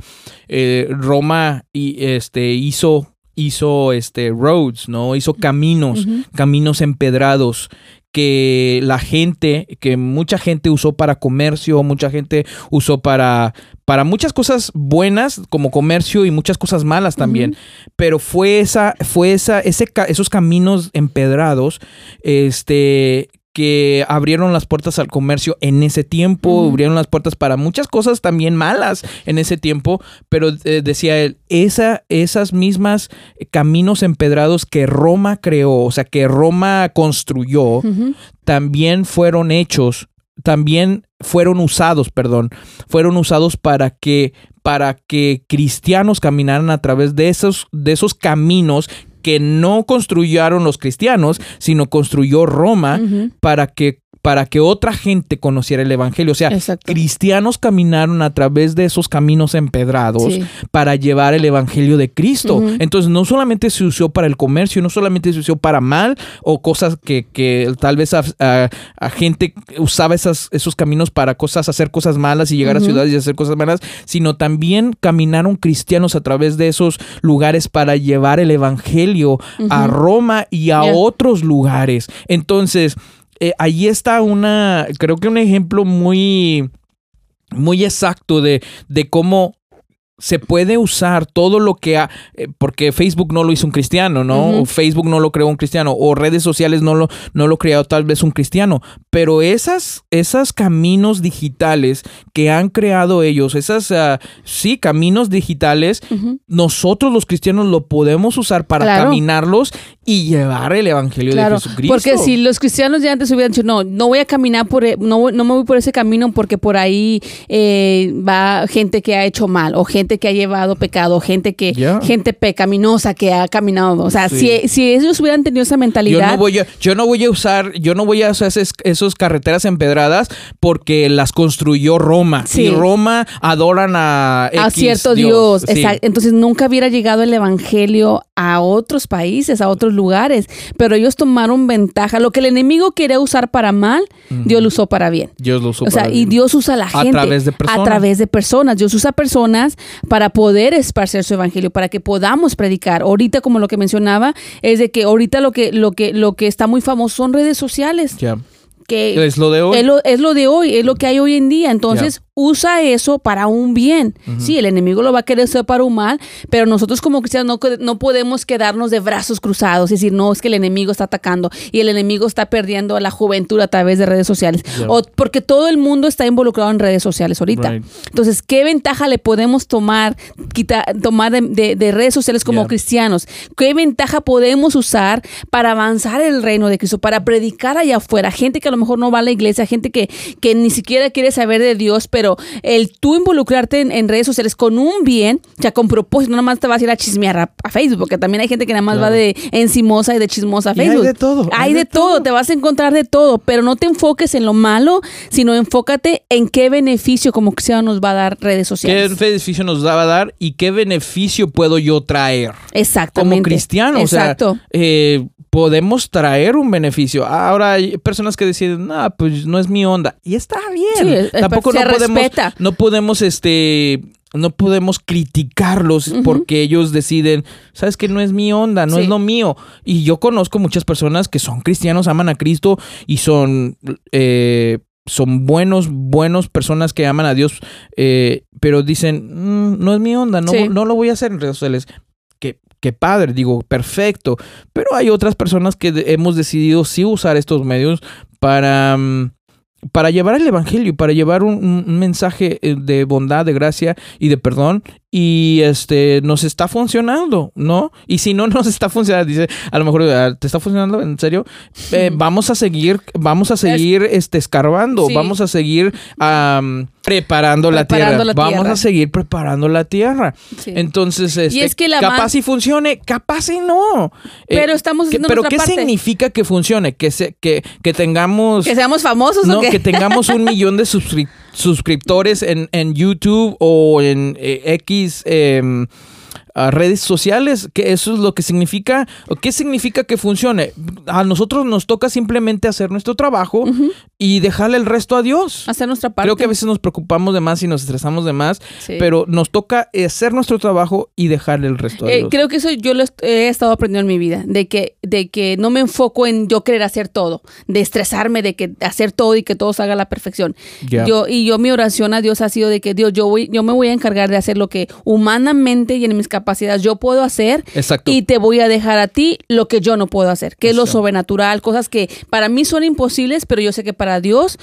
eh, Roma y, este, hizo, hizo este, roads, ¿no? Hizo caminos, caminos empedrados que la gente, que mucha gente usó para comercio, mucha gente usó para, para muchas cosas buenas como comercio y muchas cosas malas también. Pero fue esa, fue esa, ese, esos caminos empedrados, este que abrieron las puertas al comercio en ese tiempo, abrieron las puertas para muchas cosas también malas en ese tiempo, pero eh, decía él, esa, esas mismas caminos empedrados que Roma creó, o sea, que Roma construyó, también fueron hechos, también fueron usados, perdón, fueron usados para que para que cristianos caminaran a través de esos de esos caminos que no construyeron los cristianos, sino construyó Roma para que para que otra gente conociera el evangelio, o sea, Exacto. cristianos caminaron a través de esos caminos empedrados Sí. para llevar el evangelio de Cristo. Entonces, no solamente se usó para el comercio, no solamente se usó para mal o cosas que, que tal vez a, a- a gente usaba esas, esos caminos para cosas, hacer cosas malas y llegar a ciudades y hacer cosas malas, sino también caminaron cristianos a través de esos lugares para llevar el evangelio a. Roma y a Yeah. otros lugares. Entonces, eh, ahí está una, creo que un ejemplo muy, muy exacto de, de cómo se puede usar todo lo que ha, eh, porque Facebook no lo hizo un cristiano, ¿no? O Facebook no lo creó un cristiano, o redes sociales no lo, no lo creó tal vez un cristiano, pero esas, esas caminos digitales que han creado ellos, esas, ah, sí, caminos digitales, nosotros los cristianos lo podemos usar para Claro. caminarlos y llevar el evangelio Claro, de Jesucristo. porque si los cristianos ya antes hubieran dicho, no, no voy a caminar por, e- no, no me voy por ese camino porque por ahí eh, va gente que ha hecho mal, o gente que ha llevado pecado, gente que, Ya. gente pecaminosa que ha caminado. O sea, Sí. si, si ellos hubieran tenido esa Yo mentalidad, no voy a, yo no voy a usar, yo no voy a usar esas, esos carreteras empedradas porque las construyó Roma. Sí. Y Roma adoran a, a cierto Dios. Sí. Entonces nunca hubiera llegado el evangelio a otros países, a otros lugares, pero ellos tomaron ventaja. Lo que el enemigo quería usar para mal, Dios lo usó para bien. Dios lo usó O sea, para y bien. Dios usa a la A gente. través de personas. A través de personas. Dios usa personas para poder esparcer su evangelio, para que podamos predicar. Ahorita, como lo que mencionaba, es de que ahorita lo que, lo que, lo que está muy famoso son redes sociales. Ya. Que Es lo de hoy. es lo, es lo de hoy, es lo que hay hoy en día. Entonces, usa eso para un bien. Sí, el enemigo lo va a querer hacer para un mal, pero nosotros como cristianos no, no podemos quedarnos de brazos cruzados y decir, no, es que el enemigo está atacando y el enemigo está perdiendo a la juventud a través de redes sociales. O porque todo el mundo está involucrado en redes sociales ahorita. Right. Entonces, ¿qué ventaja le podemos tomar, quita- tomar de, de- de redes sociales como cristianos? ¿Qué ventaja podemos usar para avanzar el reino de Cristo, para predicar allá afuera? Gente que a lo mejor no va a la iglesia, gente que, que ni siquiera quiere saber de Dios, pero el tú involucrarte en, en redes sociales con un bien, o sea, con propósito, no nada más te vas a ir a chismear a, a Facebook, porque también hay gente que nada más va de encimosa y de chismosa a Y hay Facebook. de todo, Hay, de, todo, te vas a encontrar de todo, pero no te enfoques en lo malo, sino enfócate en qué beneficio como cristiano nos va a dar redes ¿Qué sociales. beneficio nos va a dar y qué beneficio puedo yo traer? Exactamente. como cristiano. Exacto. O sea, eh, podemos traer un beneficio. Ahora hay personas que deciden, no, pues no es mi onda. Y está bien. Sí, Tampoco no podemos, respeta. no podemos, este, no podemos criticarlos porque ellos deciden, sabes que no es mi onda, no Sí. es lo mío. Y yo conozco muchas personas que son cristianos, aman a Cristo y son, eh, son buenos, buenos personas que aman a Dios, eh, pero dicen, "Mm, no es mi onda, no, Sí. no lo voy a hacer en redes sociales. Qué, qué padre, digo, perfecto. Pero hay otras personas que hemos decidido sí usar estos medios para, mm, para llevar el evangelio, para llevar un, un mensaje eh, de bondad, de gracia y de perdón y este nos está funcionando, ¿no? Y si no *laughs* nos está funcionando, dice, a lo mejor ah, te está funcionando, en serio, Eh, vamos a seguir, vamos a seguir este escarbando, Sí. vamos a seguir preparando, la Preparando tierra, la vamos tierra. a seguir preparando la tierra. Sí. Entonces, este, es que la capaz si funcione, capaz y no. Eh, Pero estamos que- haciendo Pero nuestra ¿qué parte. significa que funcione? Que se, que, que tengamos Que seamos famosos no, o qué? que tengamos un *laughs* millón de suscri- suscriptores en, en YouTube o en eh, X em, a redes sociales, que eso es lo que significa, o qué significa que funcione. A nosotros nos toca simplemente hacer nuestro trabajo y dejarle el resto a Dios. Hacer nuestra parte. Creo que a veces nos preocupamos de más y nos estresamos de más, Sí. pero nos toca hacer nuestro trabajo y dejarle el resto a Eh, Dios. creo que eso yo lo he estado aprendiendo en mi vida, de que, de que no me enfoco en yo querer hacer todo, de estresarme, de que hacer todo y que todo se haga a la perfección. Ya. Yo, y yo mi oración a Dios ha sido de que Dios, yo voy, yo me voy a encargar de hacer lo que humanamente y en mis capacidades yo puedo hacer. Exacto. Y te voy a dejar a ti lo que yo no puedo hacer, que es lo sobrenatural, cosas que para mí son imposibles, pero yo sé que para Dios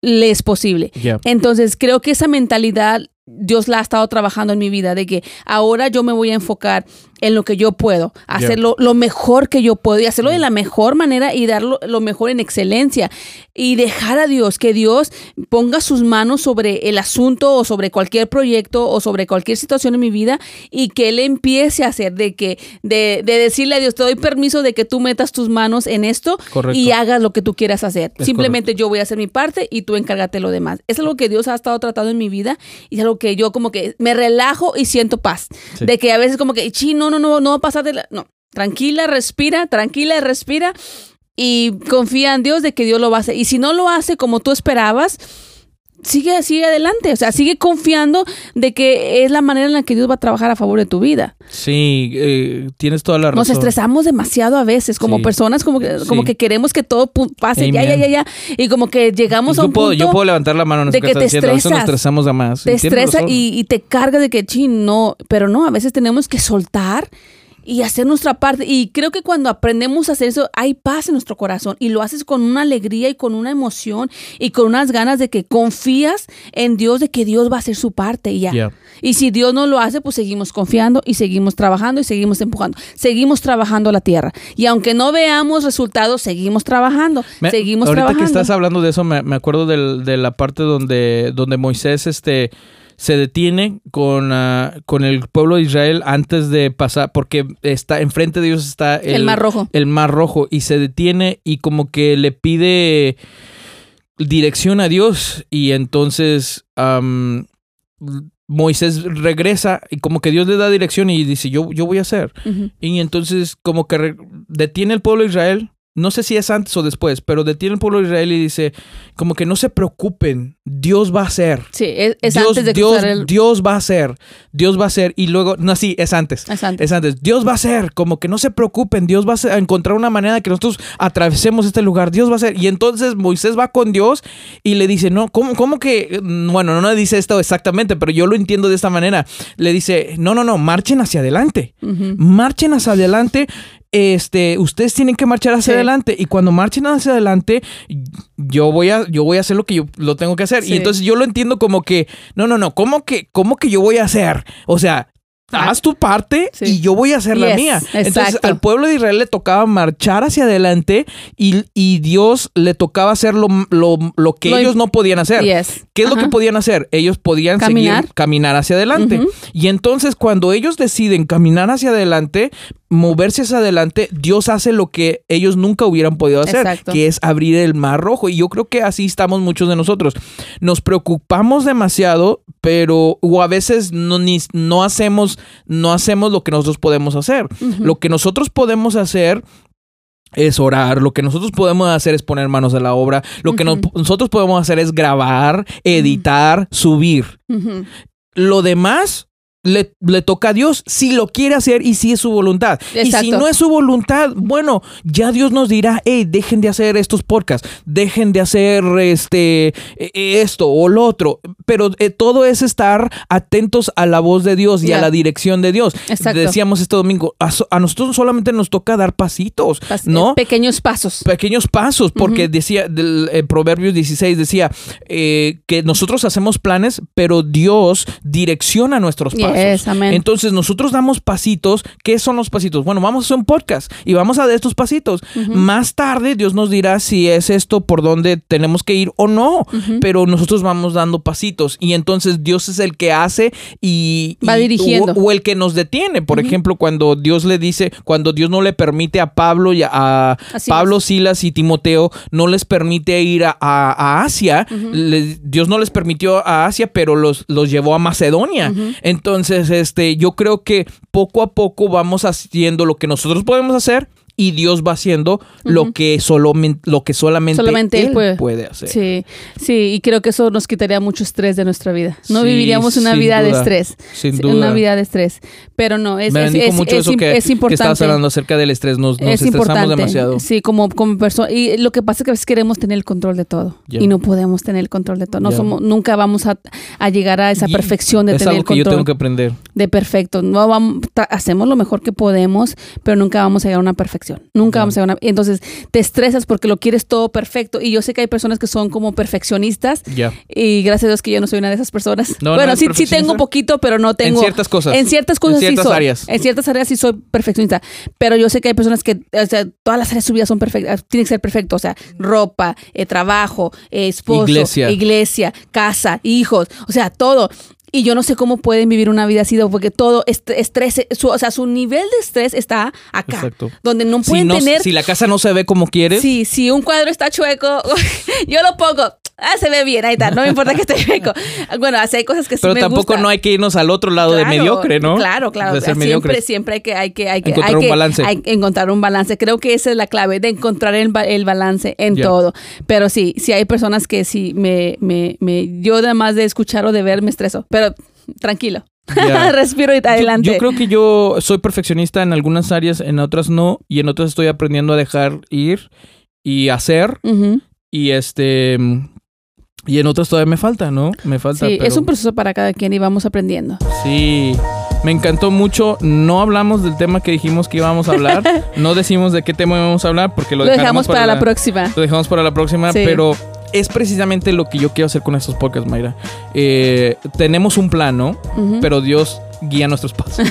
le es posible. Entonces, creo que esa mentalidad Dios la ha estado trabajando en mi vida, de que ahora yo me voy a enfocar en lo que yo puedo, hacerlo lo mejor que yo puedo y hacerlo de la mejor manera y darlo lo mejor en excelencia y dejar a Dios que Dios ponga sus manos sobre el asunto o sobre cualquier proyecto o sobre cualquier situación en mi vida y que Él empiece a hacer de que de, de decirle a Dios te doy permiso de que tú metas tus manos en esto Correcto. y hagas lo que tú quieras hacer. Es Simplemente yo voy a hacer mi parte y tú encárgate lo demás. Es algo que Dios ha estado tratando en mi vida y es algo que yo como que me relajo y siento paz. Sí. De que a veces como que, chi, no, no, no, no va a pasar de la... No, tranquila, respira, tranquila, respira y confía en Dios de que Dios lo va a hacer. Y si no lo hace como tú esperabas, sigue, sigue adelante. O sea, sigue confiando de que es la manera en la que Dios va a trabajar a favor de tu vida. Sí, eh, tienes toda la razón. Nos estresamos demasiado a veces, como Sí. personas, como que, como Sí. que queremos que todo pase, ya, ya, ya, ya. Y como que llegamos a un puedo, punto yo puedo levantar la mano en de que, que te diciendo. A veces nos estresas. estresamos de más. te estresa y, y te carga de que, chin, no, pero no, a veces tenemos que soltar y hacer nuestra parte. Y creo que cuando aprendemos a hacer eso, hay paz en nuestro corazón y lo haces con una alegría y con una emoción y con unas ganas de que confías en Dios, de que Dios va a hacer su parte y ya. Y si Dios no lo hace, pues seguimos confiando y seguimos trabajando y seguimos empujando. Seguimos trabajando la tierra. Y aunque no veamos resultados, seguimos trabajando. Me- seguimos ahorita trabajando. que estás hablando de eso, me, me acuerdo del- de la parte donde, donde Moisés este, se detiene con, ah, con el pueblo de Israel antes de pasar, porque está enfrente de ellos está el, El Mar Rojo. El Mar Rojo, y se detiene y como que le pide dirección a Dios, y entonces Moisés regresa y como que Dios le da dirección y dice, yo, yo voy a hacer. Y entonces como que detiene el pueblo de Israel. No sé si es antes o después, pero detiene el pueblo de Israel y dice, como que no se preocupen, Dios va a hacer. Sí, es, es Dios, antes de Dios, el... Dios va a hacer, Dios va a hacer. Y luego, no, sí, es antes. Es antes. Es antes. Dios va a hacer, como que no se preocupen, Dios va a, encontrar una manera de que nosotros atravesemos este lugar, Dios va a hacer. Y entonces Moisés va con Dios y le dice, no, ¿cómo, cómo que? Bueno, no dice esto exactamente, pero yo lo entiendo de esta manera. Le dice, no, no, no, marchen hacia adelante. Marchen hacia adelante. Este, ustedes tienen que marchar hacia Sí. adelante y cuando marchen hacia adelante, yo voy a, yo voy a hacer lo que yo lo tengo que hacer. Sí. Y entonces yo lo entiendo como que, no, no, no, ¿cómo que, cómo que yo voy a hacer? O sea, Ah, haz tu parte sí. y yo voy a hacer la mía. Entonces exacto. al pueblo de Israel le tocaba marchar hacia adelante y, y Dios le tocaba hacer lo, lo, lo que Lo ellos no podían hacer. Yes. ¿Qué es lo que podían hacer? Ellos podían Caminar. seguir caminar hacia adelante. Y entonces cuando ellos deciden caminar hacia adelante, moverse hacia adelante, Dios hace lo que ellos nunca hubieran podido hacer, Exacto. que es abrir el mar rojo. Y yo creo que así estamos muchos de nosotros. Nos preocupamos demasiado, pero o a veces no, ni, no hacemos, no hacemos lo que nosotros podemos hacer. Lo que nosotros podemos hacer es orar, lo que nosotros podemos hacer es poner manos a la obra, lo que nosotros podemos hacer es grabar, editar, subir. Lo demás le, le toca a Dios si lo quiere hacer y si es su voluntad. Y si no es su voluntad, bueno, ya Dios nos dirá, hey, dejen de hacer estos podcasts, dejen de hacer este eh, esto o lo otro. Pero eh, todo es estar atentos a la voz de Dios y a la dirección de Dios. Exacto. Decíamos este domingo, a, so- a nosotros solamente nos toca dar pasitos, Pas- ¿no? Pequeños pasos. pequeños pasos, porque decía, del, eh, Proverbios 16 decía eh, que nosotros hacemos planes, pero Dios direcciona nuestros pasos. Amén. Entonces nosotros damos pasitos. ¿Qué son los pasitos? Bueno, vamos a hacer un podcast y vamos a dar estos pasitos. Más tarde Dios nos dirá si es esto por donde tenemos que ir o no, pero nosotros vamos dando pasitos y entonces Dios es el que hace y... Va y- dirigiendo. O, o el que nos detiene. Por ejemplo, cuando Dios le dice, cuando Dios no le permite a Pablo y a, Pablo, Silas y Timoteo, no les permite ir a, a- a Asia. Dios no les permitió a Asia, pero los, los llevó a Macedonia. Entonces, este, yo creo que poco a poco vamos haciendo lo que nosotros podemos hacer y Dios va haciendo lo que solamente, lo que solamente, Solamente él puede. puede hacer. Sí, sí, y creo que eso nos quitaría mucho estrés de nuestra vida. No Sí, viviríamos una vida de estrés. sin duda. Una vida de estrés. Pero no, es, Me es, bendijo es- mucho es eso im- que, es que importante. estabas hablando acerca del estrés. Nos, nos es estresamos importante. demasiado. Sí, como, como persona. Y lo que pasa es que a veces queremos tener el control de todo. Y no podemos tener el control de todo. No somos, nunca vamos a, a llegar a esa perfección de es tener algo el que yo control tengo que aprender. de perfecto. No vamos, hacemos lo mejor que podemos, pero nunca vamos a llegar a una perfección. Nunca vamos a llegar a una. Entonces te estresas porque lo quieres todo perfecto. Y yo sé que hay personas que son como perfeccionistas. Y gracias a Dios que yo no soy una de esas personas. No, no bueno, eres sí, sí tengo poquito, pero no tengo. En ciertas cosas. En ciertas cosas En ciertas sí soy. áreas. En ciertas áreas sí soy perfeccionista. Pero yo sé que hay personas que, o sea, todas las áreas de su vida son perfectas. Tienen que ser perfecto. O sea, ropa, eh, trabajo, eh, esposo, Iglesia. iglesia, casa, hijos. O sea, todo. Y yo no sé cómo pueden vivir una vida así, porque todo est- estrés, su, o sea, su nivel de estrés está acá. Exacto. Donde no Si, pueden no- tener. si la casa no se ve como quieres, Sí, si un cuadro está chueco, *laughs* yo lo pongo. Ah, se ve bien, ahí está. No me importa que esté *laughs* chueco. Bueno, así hay cosas que sí pero me tampoco gusta. no hay que irnos al otro lado de mediocre, ¿no? Claro, claro. De ser siempre, mediocres. siempre hay que, hay que, hay que, Encontrar hay un que- balance. hay que encontrar un balance. Creo que esa es la clave de encontrar el, el balance en todo. Pero sí, sí hay personas que sí me, me, me, yo además de escuchar o de ver me estreso. Pero tranquilo. *laughs* Respiro y adelante. Yo, creo que yo soy perfeccionista en algunas áreas, en otras no, y en otras estoy aprendiendo a dejar ir y hacer, y este y en otras todavía me falta, ¿no? Me falta. Sí, pero- es un proceso para cada quien y vamos aprendiendo. Sí, me encantó mucho. No hablamos del tema que dijimos que íbamos a hablar. *laughs* no decimos de qué tema íbamos a hablar porque lo, Lo, dejamos para, la, próxima. Lo dejamos para la próxima, Sí. pero es precisamente lo que yo quiero hacer con estos podcasts, Mayra. Eh, tenemos un plan, ¿no? Ujú. Pero Dios guía nuestros pasos. *laughs*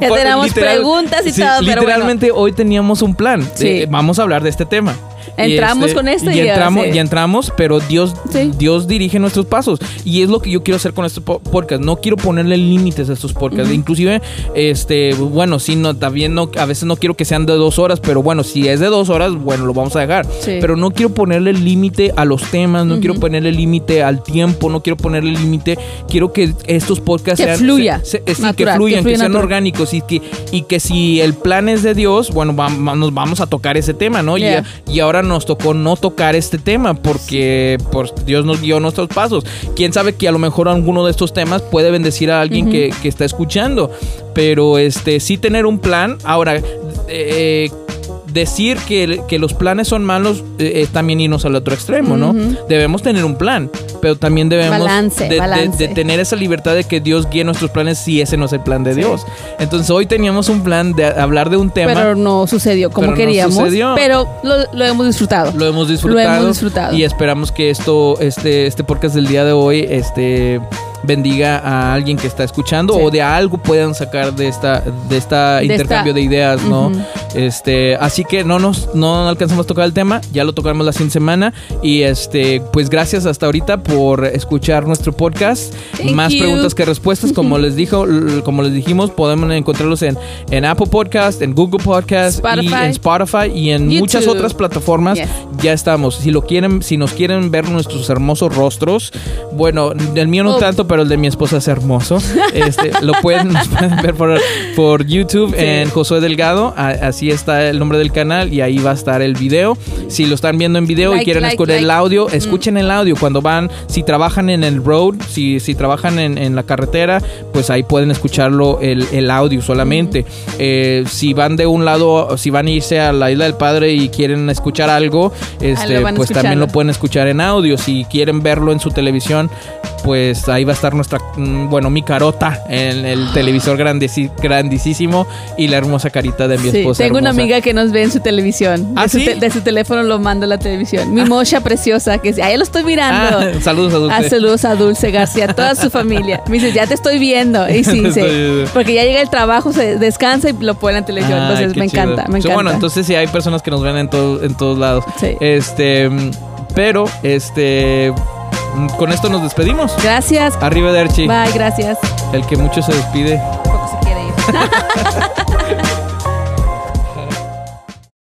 Ya tenemos literal- preguntas y sí, todo, pero bueno. Literalmente hoy teníamos un plan. Sí. Eh, vamos a hablar de este tema. Entramos con esto y y ya, entramos, sí. y entramos, pero Dios. Dios dirige nuestros pasos. Y es lo que yo quiero hacer con este po- podcast. No quiero ponerle límites a estos podcasts. Ujú. Inclusive, este, bueno, sí, no, también no, a veces no quiero que sean de dos horas, pero bueno, si es de dos horas, bueno, lo vamos a dejar. Sí. Pero no quiero ponerle límite a los temas, no quiero ponerle límite al tiempo, no quiero ponerle límite. Quiero que estos podcasts Que sean. Fluya, se- natural, que fluyan, que, fluya sean natural. orgánicos y que, y que si el plan es de Dios, bueno, va- va- nos vamos a tocar ese tema, ¿no? Y- Yeah. Y, ahora nos tocó no tocar este tema porque pues, Dios nos guió nuestros pasos. Quién sabe que a lo mejor alguno de estos temas puede bendecir a alguien que, que está escuchando. Pero este sí tener un plan. Ahora, eh, decir que, que los planes son malos eh, es también irnos al otro extremo, ¿no? Debemos tener un plan, pero también debemos Balance, de, balance. de tener esa libertad de que Dios guíe nuestros planes si ese no es el plan de Sí. Dios. Entonces hoy teníamos un plan de hablar de un tema. Pero no sucedió como Pero no queríamos. sucedió. Pero lo, lo hemos disfrutado. lo hemos Lo disfrutado. hemos disfrutado. Y esperamos que esto, este, este podcast del día de hoy, este bendiga a alguien que está escuchando Sí. o de algo puedan sacar de esta de esta De intercambio esta- de ideas, ¿no? Este, así que no nos no alcanzamos a tocar el tema, ya lo tocaremos la siguiente semana y este, pues gracias hasta ahorita por escuchar nuestro podcast. Thank Más you. preguntas que respuestas, como *laughs* les dijo, como les dijimos, podemos encontrarlos en, en Apple Podcast, en Google Podcast y en Spotify y en YouTube. muchas otras plataformas. Yes. Ya estamos. Si lo quieren, si nos quieren ver nuestros hermosos rostros, bueno, el mío no Oh. tanto, pero el de mi esposa es hermoso. Este, lo pueden, *laughs* pueden ver por, por YouTube Sí. en Josué Delgado. A- así está el nombre del canal y ahí va a estar el video. Si lo están viendo en video y Like, quieren like, escuchar el like. audio, escuchen el audio. Cuando van Si trabajan en el road, si, si trabajan en, en la carretera, pues ahí pueden escucharlo el, el audio solamente. Eh, si van de un lado, si van a irse a la isla del padre y quieren escuchar algo, este, lo van a pues escuchar. también lo pueden escuchar en audio. Si quieren verlo en su televisión, pues ahí va estar nuestra, mm, bueno, mi carota en el televisor grandísimo y la hermosa carita de mi Sí, esposa. tengo una amiga que nos ve en su televisión. ¿Ah, de, su sí? te- de su teléfono lo mando a la televisión. Mi mocha preciosa, que ahí lo estoy mirando. Ah, saludos a Dulce. Ah, saludos a Dulce García, a toda su familia. Me dice, ya te estoy viendo. Y sí, *laughs* sí. Porque ya llega el trabajo, se descansa y lo pone en la televisión. Ay, Entonces me chido. encanta, me Sí, encanta. Bueno, entonces sí hay personas que nos ven en, todo- en todos lados. Sí. Este, pero, este, con esto nos despedimos. Gracias. Arriba de Archie, Bye, gracias. el que mucho se despide. Poco se quiere ir. *laughs*